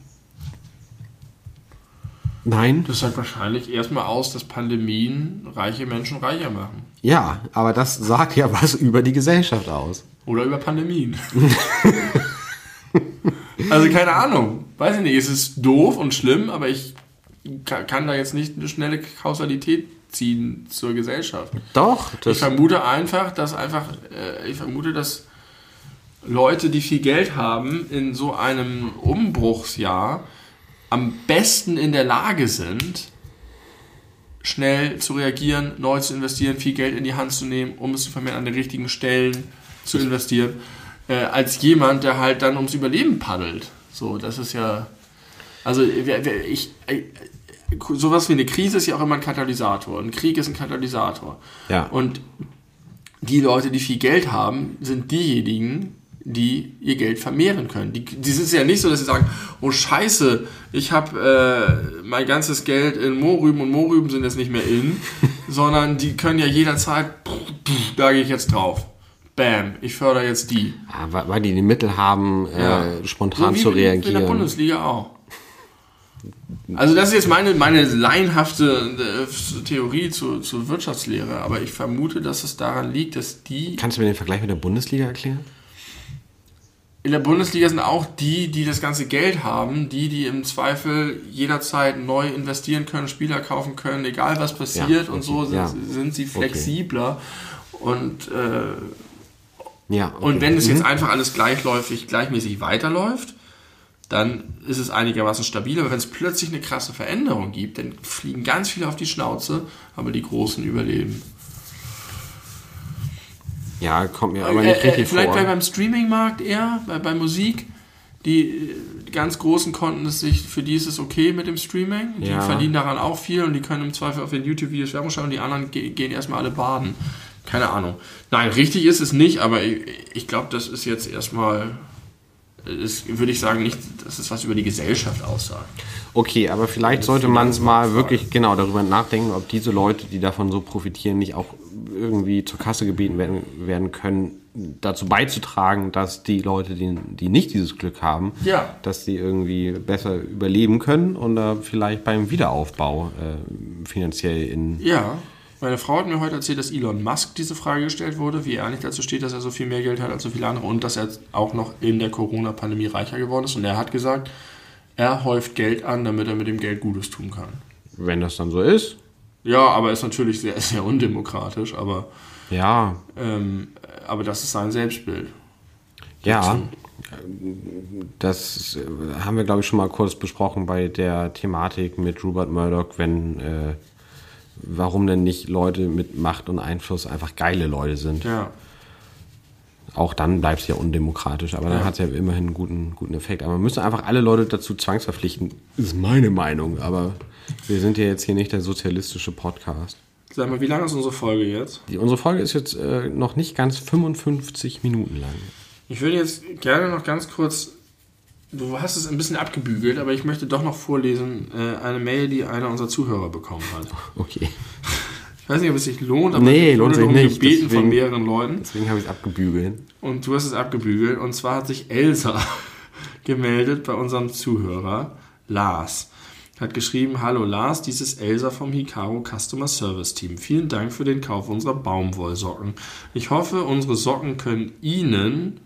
Nein? Das sagt wahrscheinlich erstmal aus, dass Pandemien reiche Menschen reicher machen. Ja, aber das sagt ja was über die Gesellschaft aus. Oder über Pandemien. also keine Ahnung. Weiß ich nicht. Es ist doof und schlimm, aber ich ka- kann da jetzt nicht eine schnelle Kausalität ziehen zur Gesellschaft. Doch, Ich vermute einfach, dass einfach, äh, ich vermute, dass Leute, die viel Geld haben, in so einem Umbruchsjahr am besten in der Lage sind, schnell zu reagieren, neu zu investieren, viel Geld in die Hand zu nehmen, um es zu vermehren, an den richtigen Stellen zu investieren, äh, als jemand, der halt dann ums Überleben paddelt. So, das ist ja, also ich, äh, sowas wie eine Krise ist ja auch immer ein Katalysator. Ein Krieg ist ein Katalysator. Ja. Und die Leute, die viel Geld haben, sind diejenigen, die ihr Geld vermehren können. Die, die sind ja nicht so, dass sie sagen, oh Scheiße, ich habe äh, mein ganzes Geld in Mohrrüben und Mohrrüben sind jetzt nicht mehr in, sondern die können ja jederzeit, da gehe ich jetzt drauf. Bam, ich fördere jetzt die. Ah, weil die die Mittel haben, Ja. äh, spontan So zu In der reagieren. Bundesliga auch. Also das ist jetzt meine, meine laienhafte äh, Theorie zur, zur Wirtschaftslehre, aber ich vermute, dass es daran liegt, dass die Kannst du mir den Vergleich mit der Bundesliga erklären? in der Bundesliga sind auch die, die das ganze Geld haben, die, die im Zweifel jederzeit neu investieren können, Spieler kaufen können, egal was passiert Ja, und so okay, sind, ja. sind sie flexibler. Und, äh, Ja. Okay. und wenn es Mhm. jetzt einfach alles gleichläufig, gleichmäßig weiterläuft, dann ist es einigermaßen stabil. Aber wenn es plötzlich eine krasse Veränderung gibt, dann fliegen ganz viele auf die Schnauze, aber die Großen überleben. Ja, kommt mir aber nicht Äh, äh, richtig vielleicht vor. bei beim Streaming-Markt eher, bei, bei Musik. Die äh, ganz Großen konnten es sich, für die ist es okay mit dem Streaming. Die Ja. verdienen daran auch viel und die können im Zweifel auf den YouTube-Videos Werbung schauen. Die anderen ge gehen erstmal alle baden. Keine Ahnung. Nein, richtig ist es nicht, aber ich, ich glaube, das ist jetzt erstmal, ist, würde ich sagen, nicht, dass es was über die Gesellschaft aussagt. Okay, aber vielleicht sollte man mal wirklich genau darüber nachdenken, ob diese Leute, die davon so profitieren, nicht auch irgendwie zur Kasse gebeten werden, werden können, dazu beizutragen, dass die Leute, die, die nicht dieses Glück haben, Ja. dass die irgendwie besser überleben können und äh, vielleicht beim Wiederaufbau äh, finanziell in, Ja, Meine Frau hat mir heute erzählt, dass Elon Musk diese Frage gestellt wurde, wie er eigentlich dazu steht, dass er so viel mehr Geld hat als so viele andere und dass er auch noch in der Corona-Pandemie reicher geworden ist. Und er hat gesagt, er häuft Geld an, damit er mit dem Geld Gutes tun kann. Wenn das dann so ist. Ja, aber ist natürlich sehr, sehr undemokratisch, aber, Ja, ähm, aber das ist sein Selbstbild. ja. Das haben wir, glaube ich, schon mal kurz besprochen bei der Thematik mit Rupert Murdoch, wenn, äh, warum denn nicht Leute mit Macht und Einfluss einfach geile Leute sind. Ja. Auch dann bleibt es ja undemokratisch, aber dann Ja. hat es ja immerhin einen guten, guten Effekt. Aber man müsste einfach alle Leute dazu zwangsverpflichten, ist meine Meinung, aber wir sind ja jetzt hier nicht der sozialistische Podcast. Sag mal, wie lange ist unsere Folge jetzt? Die, unsere Folge ist jetzt äh, noch nicht ganz 55 Minuten lang. Ich würde jetzt gerne noch ganz kurz, du hast es ein bisschen abgebügelt, aber ich möchte doch noch vorlesen, äh, eine Mail, die einer unserer Zuhörer bekommen hat. Okay. Ich weiß nicht, ob es sich lohnt, aber Nee, ich lohnt wurde sich nicht, gebeten von deswegen- mehreren Leuten. Deswegen habe ich es abgebügelt. Und du hast es abgebügelt. Und zwar hat sich Elsa gemeldet bei unserem Zuhörer Lars. Hat geschrieben, hallo Lars, dies ist Elsa vom Hikaru Customer Service Team. Vielen Dank für den Kauf unserer Baumwollsocken. Ich hoffe, unsere Socken können Ihnen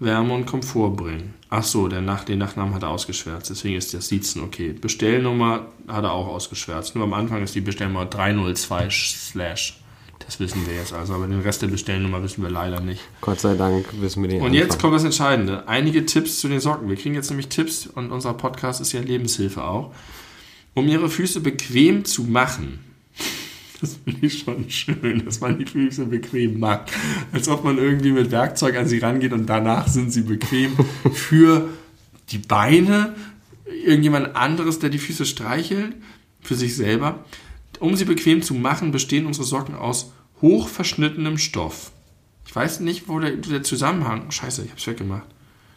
Wärme und Komfort bringen. Ach so, der Nach den Nachnamen hat er ausgeschwärzt, deswegen ist das Siezen okay. Bestellnummer hat er auch ausgeschwärzt. Nur am Anfang ist die Bestellnummer 302 slash. Das wissen wir jetzt also, aber den Rest der Bestellnummer wissen wir leider nicht. Gott sei Dank wissen wir den Und jetzt Anfang. kommt das Entscheidende. Einige Tipps zu den Socken. Wir kriegen jetzt nämlich Tipps und unser Podcast ist ja Lebenshilfe auch. Um ihre Füße bequem zu machen. Das finde ich schon schön, dass man die Füße bequem macht. Als ob man irgendwie mit Werkzeug an sie rangeht und danach sind sie bequem für die Beine, irgendjemand anderes, der die Füße streichelt, für sich selber. Um sie bequem zu machen, bestehen unsere Socken aus hochverschnittenem Stoff. Ich weiß nicht, wo der, der Zusammenhang. Scheiße, ich hab's weggemacht.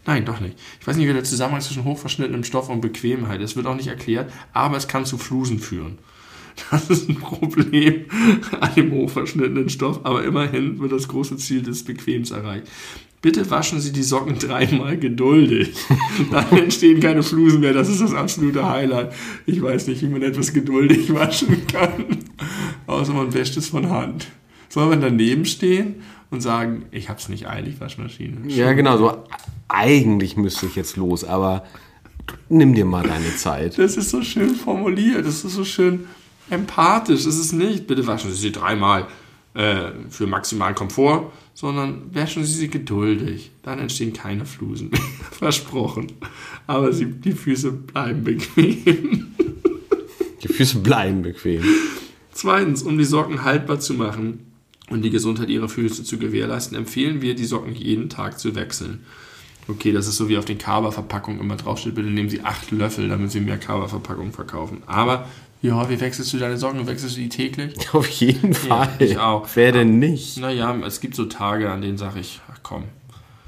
Nein, doch nicht. Ich weiß nicht, wie der Zusammenhang zwischen hochverschnittenem Stoff und Bequemheit ist. Es wird auch nicht erklärt, aber es kann zu Flusen führen. Das ist ein Problem an dem hochverschnittenen Stoff, aber immerhin wird das große Ziel des Bequems erreicht. Bitte waschen Sie die Socken dreimal geduldig. Dann entstehen keine Flusen mehr. Das ist das absolute Highlight. Ich weiß nicht, wie man etwas geduldig waschen kann. Außer man wäscht es von Hand. Soll man daneben stehen und sagen, ich hab's nicht eilig, Waschmaschine? Ja, genau, so eigentlich müsste ich jetzt los, aber nimm dir mal deine Zeit. Das ist so schön formuliert, das ist so schön empathisch. Ist nicht, bitte waschen Sie sie dreimal äh, für maximalen Komfort, sondern waschen Sie sie geduldig. Dann entstehen keine Flusen. Versprochen. Aber sie, die Füße bleiben bequem. Die Füße bleiben bequem. Zweitens, um die Socken haltbar zu machen und die Gesundheit ihrer Füße zu gewährleisten, empfehlen wir, die Socken jeden Tag zu wechseln. Okay, das ist so wie auf den Kaba-Verpackungen immer draufsteht, bitte nehmen Sie acht Löffel, damit Sie mehr Kaba-Verpackungen verkaufen. Aber wie häufig wechselst du deine Socken? Wechselst du die täglich? Auf jeden Fall. ich auch. Wer denn nicht? Naja, es gibt so Tage, an denen sage ich, ach komm.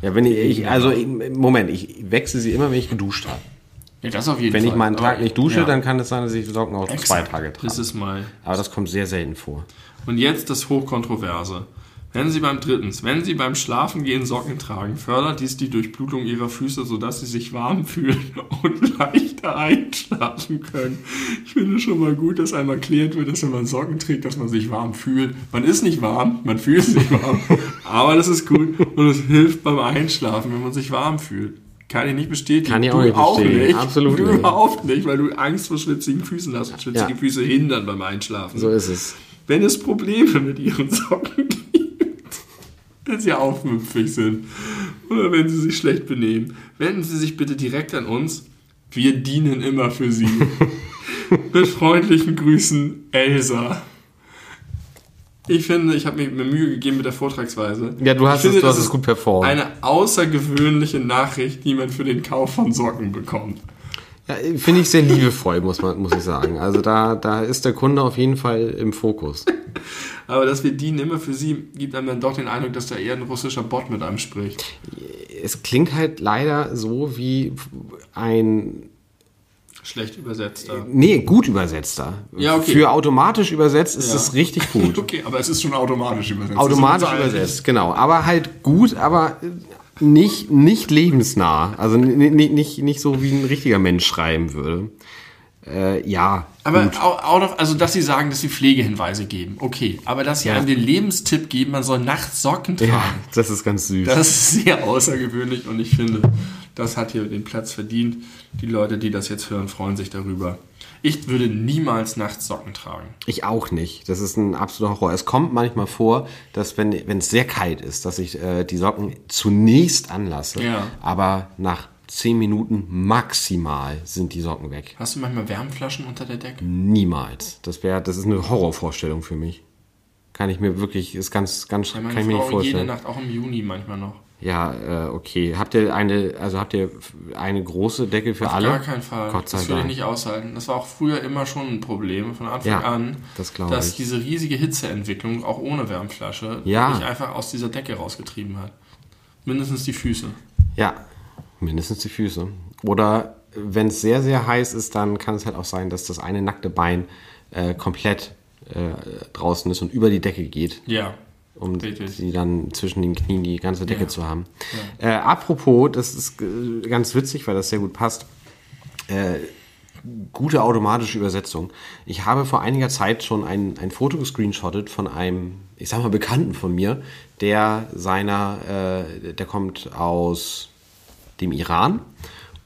Ja, wenn ich, ich also ich- Moment, ich wechsle sie immer, wenn ich geduscht habe. Ja, das auf jeden Wenn Fall. ich mal einen Tag nicht dusche, ja, dann kann es sein, dass ich die Socken auch zwei exakt. Tage Das trage. ist mal Aber das kommt sehr selten vor. Und jetzt das Hochkontroverse. Wenn Sie beim drittens, wenn Sie beim Schlafengehen Socken tragen, fördert dies die Durchblutung Ihrer Füße, sodass Sie sich warm fühlen und leichter einschlafen können. Ich finde schon mal gut, dass einmal erklärt wird, dass wenn man Socken trägt, dass man sich warm fühlt. Man ist nicht warm, man fühlt sich warm, aber das ist gut und es hilft beim Einschlafen, wenn man sich warm fühlt. Kann ich nicht bestätigen. Kann ich du auch nicht bestätigen. Absolut du nicht. überhaupt nicht, weil du Angst vor schwitzigen Füßen hast und schwitzige Ja. Füße hindern beim Einschlafen. So ist es. Wenn es Probleme mit Ihren Socken gibt, wenn sie aufmüpfig sind oder wenn sie sich schlecht benehmen, wenden Sie sich bitte direkt an uns. Wir dienen immer für Sie. mit freundlichen Grüßen, Elsa. Ich finde, ich habe mir Mühe gegeben mit der Vortragsweise. Ja, du hast finde, es- du hast es gut performt. Eine außergewöhnliche Nachricht, die man für den Kauf von Socken bekommt. Ja, Finde ich sehr liebevoll, muss, man, muss ich sagen. Also da, da ist der Kunde auf jeden Fall im Fokus. Aber dass wir dienen immer für Sie, gibt einem dann doch den Eindruck, dass da eher ein russischer Bot mit einem spricht. Es klingt halt leider so wie ein Schlecht übersetzter. Nee, gut übersetzter. Ja, okay. Für automatisch übersetzt ist Ja. es richtig gut. Okay, aber es ist schon automatisch übersetzt. Automatisch Das übersetzt, genau. Aber halt gut, aber nicht, nicht lebensnah. Also n- n- nicht, nicht so, wie ein richtiger Mensch schreiben würde. Äh, ja. Aber gut. auch, auch noch, also dass sie sagen, dass sie Pflegehinweise geben, okay. Aber dass sie Ja. einem den Lebenstipp geben, man soll nachts Socken tragen, ja, das ist ganz süß. das ist sehr außergewöhnlich und ich finde, das hat hier den Platz verdient. Die Leute, die das jetzt hören, freuen sich darüber. Ich würde niemals nachts Socken tragen. Ich auch nicht. Das ist ein absoluter Horror. Es kommt manchmal vor, dass wenn wenn es sehr kalt ist, dass ich äh, die Socken zunächst anlasse, Ja. aber nach zehn Minuten maximal sind die Socken weg. Hast du manchmal Wärmflaschen unter der Decke? Niemals. Das wäre, das ist eine Horrorvorstellung für mich. Kann ich mir wirklich, ist ganz, ganz, Ja, kann ich mir nicht Frau jede vorstellen. Nacht, auch im Juni manchmal noch. Ja, äh, okay. Habt ihr eine, also habt ihr eine große Decke für Auf alle? gar keinen Fall. Gott sei das würde ich nicht aushalten. Das war auch früher immer schon ein Problem von Anfang Ja, an, das dass ich. diese riesige Hitzeentwicklung auch ohne Wärmflasche Ja. mich einfach aus dieser Decke rausgetrieben hat. Mindestens die Füße. Ja, mindestens die Füße. Oder wenn es sehr, sehr heiß ist, dann kann es halt auch sein, dass das eine nackte Bein äh, komplett äh, draußen ist und über die Decke geht, Ja. Um Richtig. sie dann zwischen den Knien die ganze Decke Ja. zu haben. Äh, apropos, das ist äh, ganz witzig, weil das sehr gut passt. Äh, gute automatische Übersetzung. Ich habe vor einiger Zeit schon ein, ein Foto gescreenshottet von einem, ich sag mal, Bekannten von mir, der seiner, äh, der kommt aus dem Iran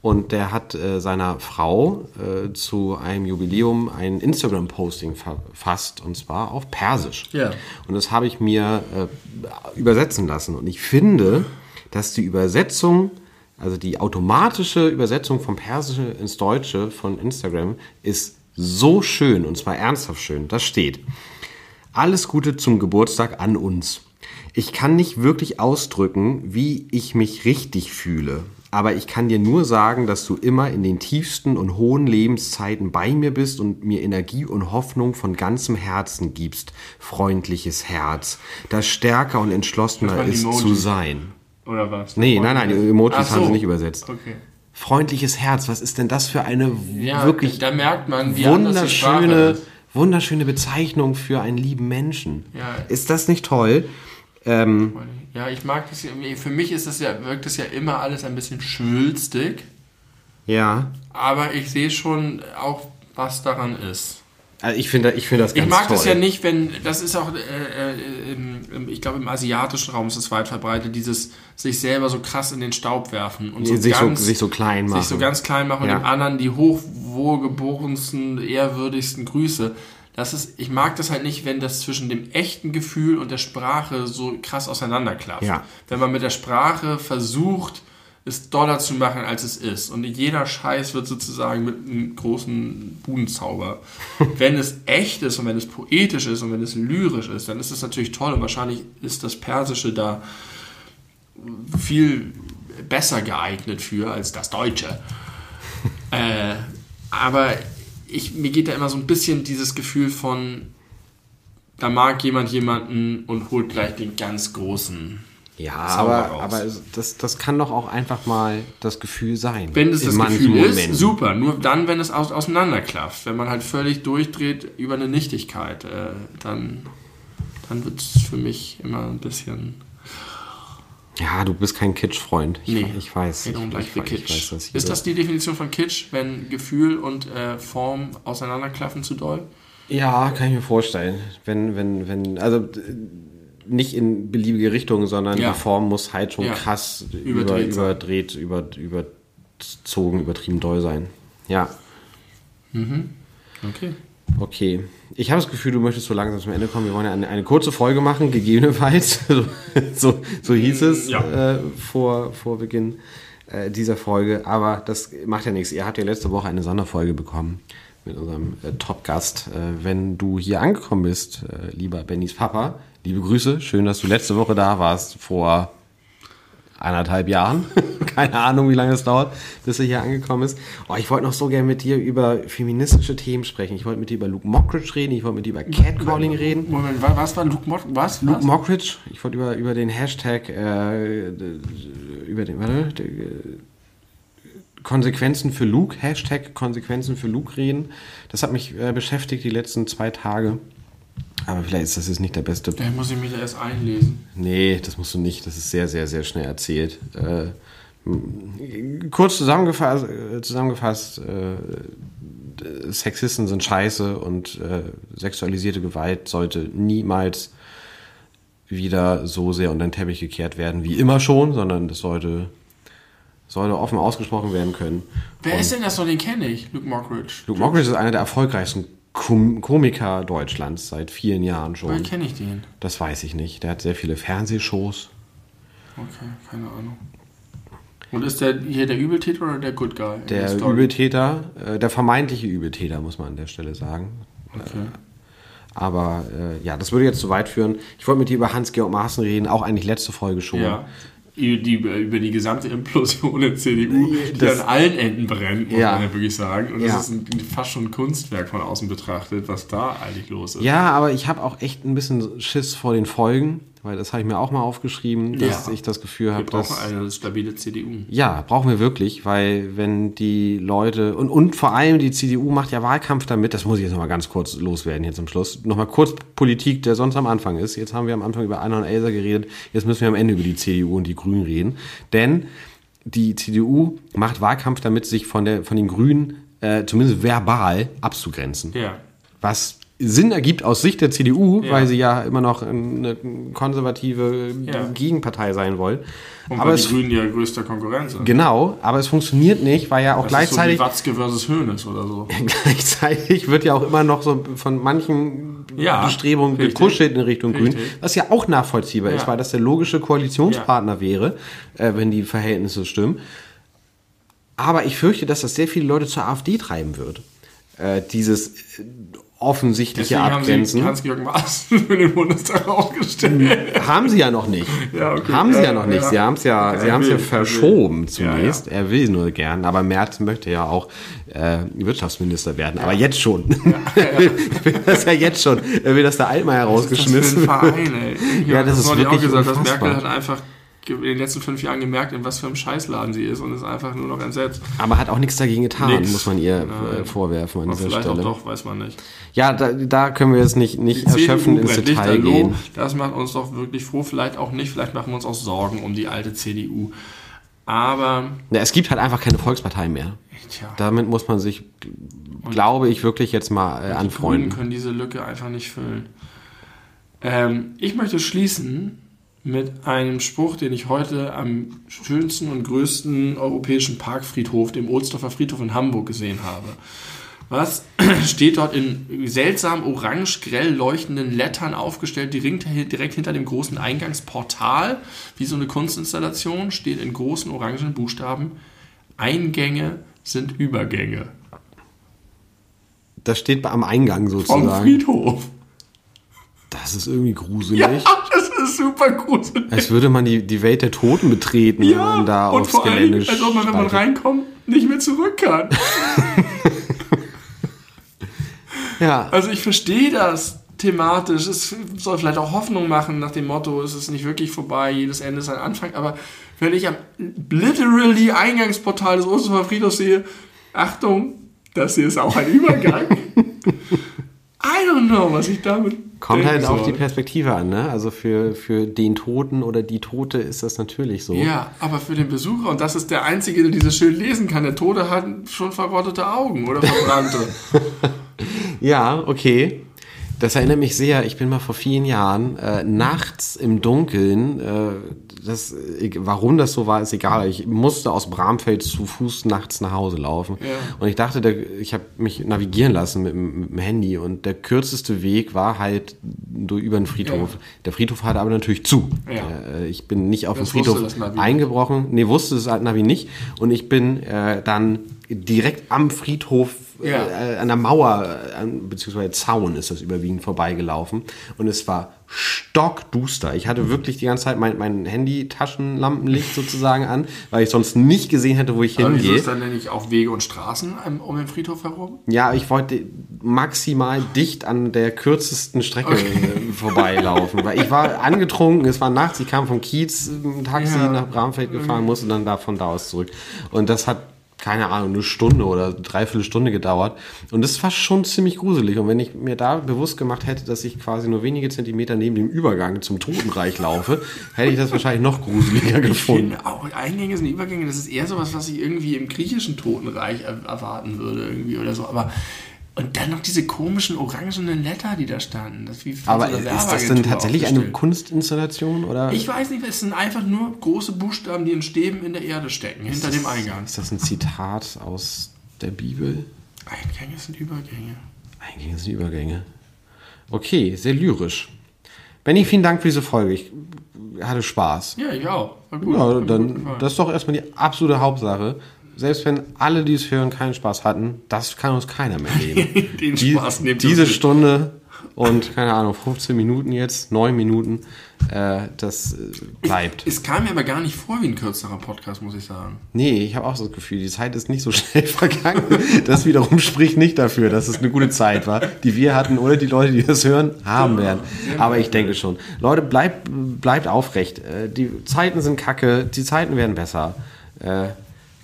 und der hat äh, seiner Frau äh, zu einem Jubiläum ein Instagram-Posting verfasst und zwar auf Persisch. Ja. Und das habe ich mir äh, übersetzen lassen. Und ich finde, dass die Übersetzung, also die automatische Übersetzung vom Persischen ins Deutsche von Instagram ist so schön und zwar ernsthaft schön. Das steht. Alles Gute zum Geburtstag an uns. Ich kann nicht wirklich ausdrücken, wie ich mich richtig fühle. Aber ich kann dir nur sagen, dass du immer in den tiefsten und hohen Lebenszeiten bei mir bist und mir Energie und Hoffnung von ganzem Herzen gibst. Freundliches Herz, das stärker und entschlossener ist Emoji. zu sein. Oder was? Nee, nein, nein, die Emojis Ach haben so. sie nicht übersetzt. Okay. Freundliches Herz, was ist denn das für eine Ja, wirklich da merkt man, wie wunderschöne, wunderschöne Bezeichnung für einen lieben Menschen. Ja. Ist das nicht toll? Ähm, Ja, ich mag das. Für mich ist das ja, wirkt das ja immer alles ein bisschen schwülstig. ja. Aber ich sehe schon auch, was daran ist. Also ich finde ich finde das ganz Ich mag toll. das ja nicht, wenn, das ist auch, äh, äh, im, ich glaube, im asiatischen Raum ist es weit verbreitet, dieses sich selber so krass in den Staub werfen und so sich, so, ganz, sich so klein machen. sich so ganz klein machen Ja. und dem anderen die hochwohlgeborensten, ehrwürdigsten Grüße. Das ist, ich mag das halt nicht, wenn das zwischen dem echten Gefühl und der Sprache so krass auseinanderklafft. Ja. Wenn man mit der Sprache versucht, es doller zu machen, als es ist. Und jeder Scheiß wird sozusagen mit einem großen Budenzauber. wenn es echt ist und wenn es poetisch ist und wenn es lyrisch ist, dann ist es natürlich toll. Und wahrscheinlich ist das Persische da viel besser geeignet für als das Deutsche. äh, aber ich, mir geht da immer so ein bisschen dieses Gefühl von, da mag jemand jemanden und holt gleich den ganz großen. ja, Zauber aber, raus. aber das, das kann doch auch einfach mal das Gefühl sein. Wenn es das Gefühl Momenten. ist, super. Nur dann, wenn es aus, auseinanderklafft, wenn man halt völlig durchdreht über eine Nichtigkeit, äh, dann, dann wird es für mich immer ein bisschen. Ja, du bist kein Kitsch-Freund. Ich, Nee, ich weiß. I don't ich, like ich, the ich kitsch. weiß das ist das die Definition von Kitsch, wenn Gefühl und äh, Form auseinanderklaffen zu doll? Ja, kann ich mir vorstellen. Wenn, wenn, wenn, also nicht in beliebige Richtungen, sondern Ja. die Form muss halt schon Ja. krass Überdreht über, überdreht, über, überzogen, übertrieben doll sein. Ja, Okay. Okay. Ich habe das Gefühl, du möchtest so langsam zum Ende kommen. Wir wollen ja eine, eine kurze Folge machen, gegebenenfalls. so, so, hieß es Ja. äh, vor, vor Beginn äh, dieser Folge. Aber das macht ja nichts. Ihr habt ja letzte Woche eine Sonderfolge bekommen mit unserem äh, Top-Gast. Äh, wenn du hier angekommen bist, äh, lieber Bennys Papa, liebe Grüße. Schön, dass du letzte Woche da warst, vor eineinhalb Jahren. Keine Ahnung, wie lange es dauert, bis er hier angekommen ist. Oh, ich wollte noch so gerne mit dir über feministische Themen sprechen. Ich wollte mit dir über Luke Mockridge reden. Ich wollte mit dir über Catcalling reden. Moment, wa- was war Luke Mott? Was? Luke was? Mockridge. Ich wollte über, über den Hashtag, äh, über den, warte, der, Konsequenzen für Luke, Hashtag Konsequenzen für Luke reden. Das hat mich äh, beschäftigt die letzten zwei Tage. Aber vielleicht ist das jetzt nicht der beste Da muss ich mich da erst einlesen. Nee, das musst du nicht. Das ist sehr, sehr, sehr schnell erzählt. Äh, kurz zusammengefasst, äh, zusammengefasst äh, Sexisten sind scheiße und äh, sexualisierte Gewalt sollte niemals wieder so sehr unter den Teppich gekehrt werden wie immer schon, sondern das sollte, sollte offen ausgesprochen werden können. Wer ist denn das noch? Den kenne ich, Luke Mockridge. Luke Mockridge ist einer der erfolgreichsten Kom Komiker Deutschlands seit vielen Jahren Woher schon. kenne ich den? Das weiß ich nicht. Der hat sehr viele Fernsehshows. Okay, keine Ahnung. Und ist der hier der Übeltäter oder der Good Guy? Der Story? Übeltäter, äh, der vermeintliche Übeltäter, muss man an der Stelle sagen. Okay. Aber äh, ja, das würde jetzt zu weit führen. Ich wollte mit dir über Hans-Georg Maaßen reden, auch eigentlich letzte Folge schon. Ja. Über die, über die gesamte Implosion der CDU, die Das- an allen Enden brennt, muss Ja. man ja wirklich sagen. Und Ja. das ist ein, fast schon ein Kunstwerk von außen betrachtet, was da eigentlich los ist. Ja, aber ich habe auch echt ein bisschen Schiss vor den Folgen, weil das habe ich mir auch mal aufgeschrieben, dass Ja. ich das Gefühl Wir habe, brauchen dass eine stabile CDU. ja, brauchen wir wirklich, weil wenn die Leute und, und vor allem die CDU macht ja Wahlkampf damit, das muss ich jetzt nochmal ganz kurz loswerden hier zum Schluss. Nochmal kurz Politik, der sonst am Anfang ist. Jetzt haben wir am Anfang über Anna und Elsa geredet, jetzt müssen wir am Ende über die CDU und die Grünen reden. Denn die CDU macht Wahlkampf damit, sich von, der, von den Grünen äh, zumindest verbal abzugrenzen Ja. was Sinn ergibt aus Sicht der CDU, Ja. weil sie ja immer noch eine konservative Ja. Gegenpartei sein wollen. Und aber die es, Grünen ja größter Konkurrenz sind. genau, aber es funktioniert nicht, weil ja auch Das gleichzeitig ist so wie Watzke versus Hönes oder so. gleichzeitig wird ja auch immer noch so von manchen Ja, Bestrebungen richtig. gekuschelt in Richtung Grün, was ja auch nachvollziehbar ist, weil das der logische Koalitionspartner wäre, äh, wenn die Verhältnisse stimmen. Aber ich fürchte, dass das sehr viele Leute zur AfD treiben wird. Äh, dieses äh, offensichtliche Deswegen haben sie Abgrenzen. Hans-Georg Maaßen für den Bundestag aufgestellt. Haben sie ja noch nicht. Ja, okay. Haben sie ja Ja, noch nicht. ja. Sie haben es ja, Er sie haben es ja er verschoben zunächst. Er will nur gern, aber Merz möchte ja auch äh, Wirtschaftsminister werden. Aber jetzt schon. ich will das ja jetzt schon. Er will, dass der Altmaier rausgeschmissen Das wird. Ja, hab das ist wirklich auch gesagt, dass unfassbar. Merkel hat einfach in den letzten fünf Jahren gemerkt, in was für einem Scheißladen sie ist und ist einfach nur noch entsetzt. Aber hat auch nichts dagegen getan, Nix. muss man ihr Nein. äh, vorwerfen an Aber dieser vielleicht Stelle. auch doch, weiß man nicht. Ja, da, da können wir jetzt nicht, nicht erschöpfend ins Detail lichterloh. gehen. Das macht uns doch wirklich froh. Vielleicht auch nicht. Vielleicht machen wir uns auch Sorgen um die alte CDU. Aber, Ja, es gibt halt einfach keine Volkspartei mehr. tja, Damit muss man sich, glaube ich, wirklich jetzt mal äh, die Grünen anfreunden. können diese Lücke einfach nicht füllen. Ähm, ich möchte schließen mit einem Spruch, den ich heute am schönsten und größten europäischen Parkfriedhof, dem Ohlsdorfer Friedhof in Hamburg, gesehen habe. Was steht dort in seltsam orange grell leuchtenden Lettern aufgestellt, direkt, hinter dem großen Eingangsportal, wie so eine Kunstinstallation, steht in großen orangen Buchstaben: Eingänge sind Übergänge. Das steht am Eingang Vom sozusagen. Friedhof. Das ist irgendwie gruselig. Ja, ist super gruselig. Als würde man die, die Welt der Toten betreten, wenn man da und aufs vor Gelände allem, als ob man, wenn man reinkommt, nicht mehr zurück kann. Ja, Also ich verstehe das thematisch. Es soll vielleicht auch Hoffnung machen nach dem Motto, es ist nicht wirklich vorbei, jedes Ende ist ein Anfang. Aber wenn ich am literally Eingangsportal des Osterhofer Friedhofs sehe, Achtung, das hier ist auch ein Übergang. I don't know, was ich damit kommt halt auf die. Perspektive an, ne? Also für, für den Toten oder die Tote ist das natürlich so. Ja, aber für den Besucher, und das ist der Einzige, der dieses Schild lesen kann, der Tote hat schon verrottete Augen oder verbrannte. Ja, okay. Das erinnert mich sehr, ich bin mal vor vielen Jahren äh, nachts im Dunkeln, äh, das, äh, warum das so war, ist egal. Ich musste aus Bramfeld zu Fuß nachts nach Hause laufen. Ja. Und ich dachte, der, ich habe mich navigieren lassen mit, dem- mit dem Handy und der kürzeste Weg war halt durch, über den Friedhof. Ja. Der Friedhof hatte aber natürlich zu. Ja. Äh, ich bin nicht auf Das den Friedhof eingebrochen. Nee, wusste es halt Navi nicht. Und ich bin äh, dann direkt am Friedhof Ja. äh, an der Mauer, äh, an, beziehungsweise Zaun ist das überwiegend vorbeigelaufen. Und es war stockduster. Ich hatte wirklich die ganze Zeit mein, mein Handy-Taschenlampenlicht sozusagen an, weil ich sonst nicht gesehen hätte, wo ich Aber wieso hingehe. ist dann denn nicht auch Wege und Straßen um- den Friedhof herum? Ja, ich wollte maximal dicht an der kürzesten Strecke äh, vorbeilaufen, weil ich war angetrunken, es war nachts, ich kam vom Kiez, ein Taxi Ja. nach Bramfeld gefahren, musste dann da von da aus zurück. Und das hat keine Ahnung, eine Stunde oder dreiviertel Stunde gedauert. Und das war schon ziemlich gruselig. Und wenn ich mir da bewusst gemacht hätte, dass ich quasi nur wenige Zentimeter neben dem Übergang zum Totenreich laufe, hätte ich das wahrscheinlich noch gruseliger gefunden. Ich auch Eingänge sind Übergänge, das ist eher sowas, was ich irgendwie im griechischen Totenreich er erwarten würde irgendwie oder so. Aber und dann noch diese komischen orangenen Letter, die da standen. Das wie Aber ist das denn tatsächlich eine Kunstinstallation? Oder? Ich weiß nicht, es sind einfach nur große Buchstaben, die in Stäben in der Erde stecken, ist hinter das, dem Eingang. Ist das ein Zitat aus der Bibel? Eingänge sind Übergänge. Eingänge sind Übergänge. Okay, sehr lyrisch. Benny, vielen Dank für diese Folge. Ich hatte Spaß. Ja, ich auch. War gut. Ja, dann, das ist doch erstmal die absolute Hauptsache selbst wenn alle, die es hören, keinen Spaß hatten, das kann uns keiner mehr nehmen. Den die, Spaß nimmt Diese Stunde und, keine Ahnung, 15 Minuten jetzt, 9 Minuten, äh, das äh, bleibt. Es, es, kam mir aber gar nicht vor wie ein kürzerer Podcast, muss ich sagen. Nee, ich habe auch so das Gefühl, die Zeit ist nicht so schnell vergangen. Das wiederum spricht nicht dafür, dass es eine gute Zeit war, die wir hatten oder die Leute, die das hören, haben werden. Aber ich denke schon. Leute, bleibt, bleibt aufrecht. Äh, die Zeiten sind kacke, die Zeiten werden besser. Äh,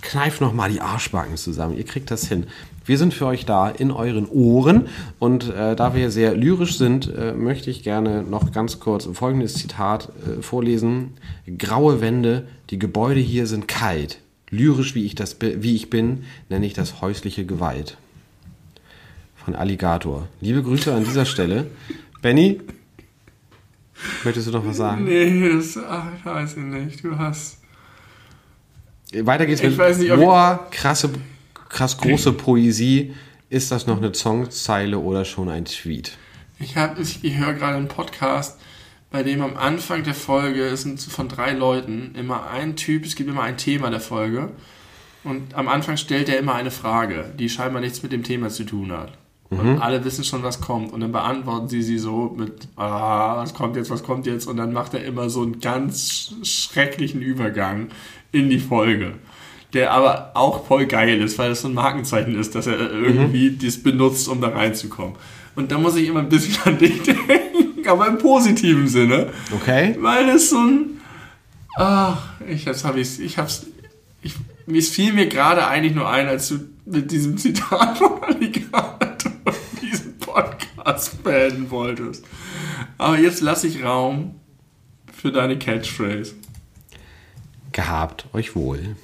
kneift noch mal die Arschbacken zusammen. Ihr kriegt das hin. Wir sind für euch da in euren Ohren und äh, da wir sehr lyrisch sind, äh, möchte ich gerne noch ganz kurz folgendes Zitat äh, vorlesen. Graue Wände, die Gebäude hier sind kalt. Lyrisch wie ich, das, wie ich bin, nenne ich das häusliche Gewalt. Von Alligator. Liebe Grüße an dieser Stelle. Benny, möchtest du noch was sagen? Nee, das ach, weiß ich nicht. Du hast weiter geht's mit nicht, boah, krasse, krass große Poesie. Ist das noch eine Songzeile oder schon ein Tweet? Ich, hab, ich, ich höre gerade einen Podcast, bei dem am Anfang der Folge, es sind von drei Leuten, immer ein Typ, es gibt immer ein Thema der Folge. Und am Anfang stellt er immer eine Frage, die scheinbar nichts mit dem Thema zu tun hat. Und mhm. alle wissen schon, was kommt. Und dann beantworten sie sie so mit, ah, was kommt jetzt, was kommt jetzt? Und dann macht er immer so einen ganz schrecklichen Übergang in die Folge. Der aber auch voll geil ist, weil es so ein Markenzeichen ist, dass er irgendwie mhm. das benutzt, um da reinzukommen. Und da muss ich immer ein bisschen an dich denken, aber im positiven Sinne. Okay. Weil es so ein. Ach, ich jetzt habe ich ich hab's. Ich, mir fiel mir gerade eigentlich nur ein, als du mit diesem Zitat von Alligator diesen Podcast beenden wolltest. Aber jetzt lasse ich Raum für deine Catchphrase. Gehabt euch wohl.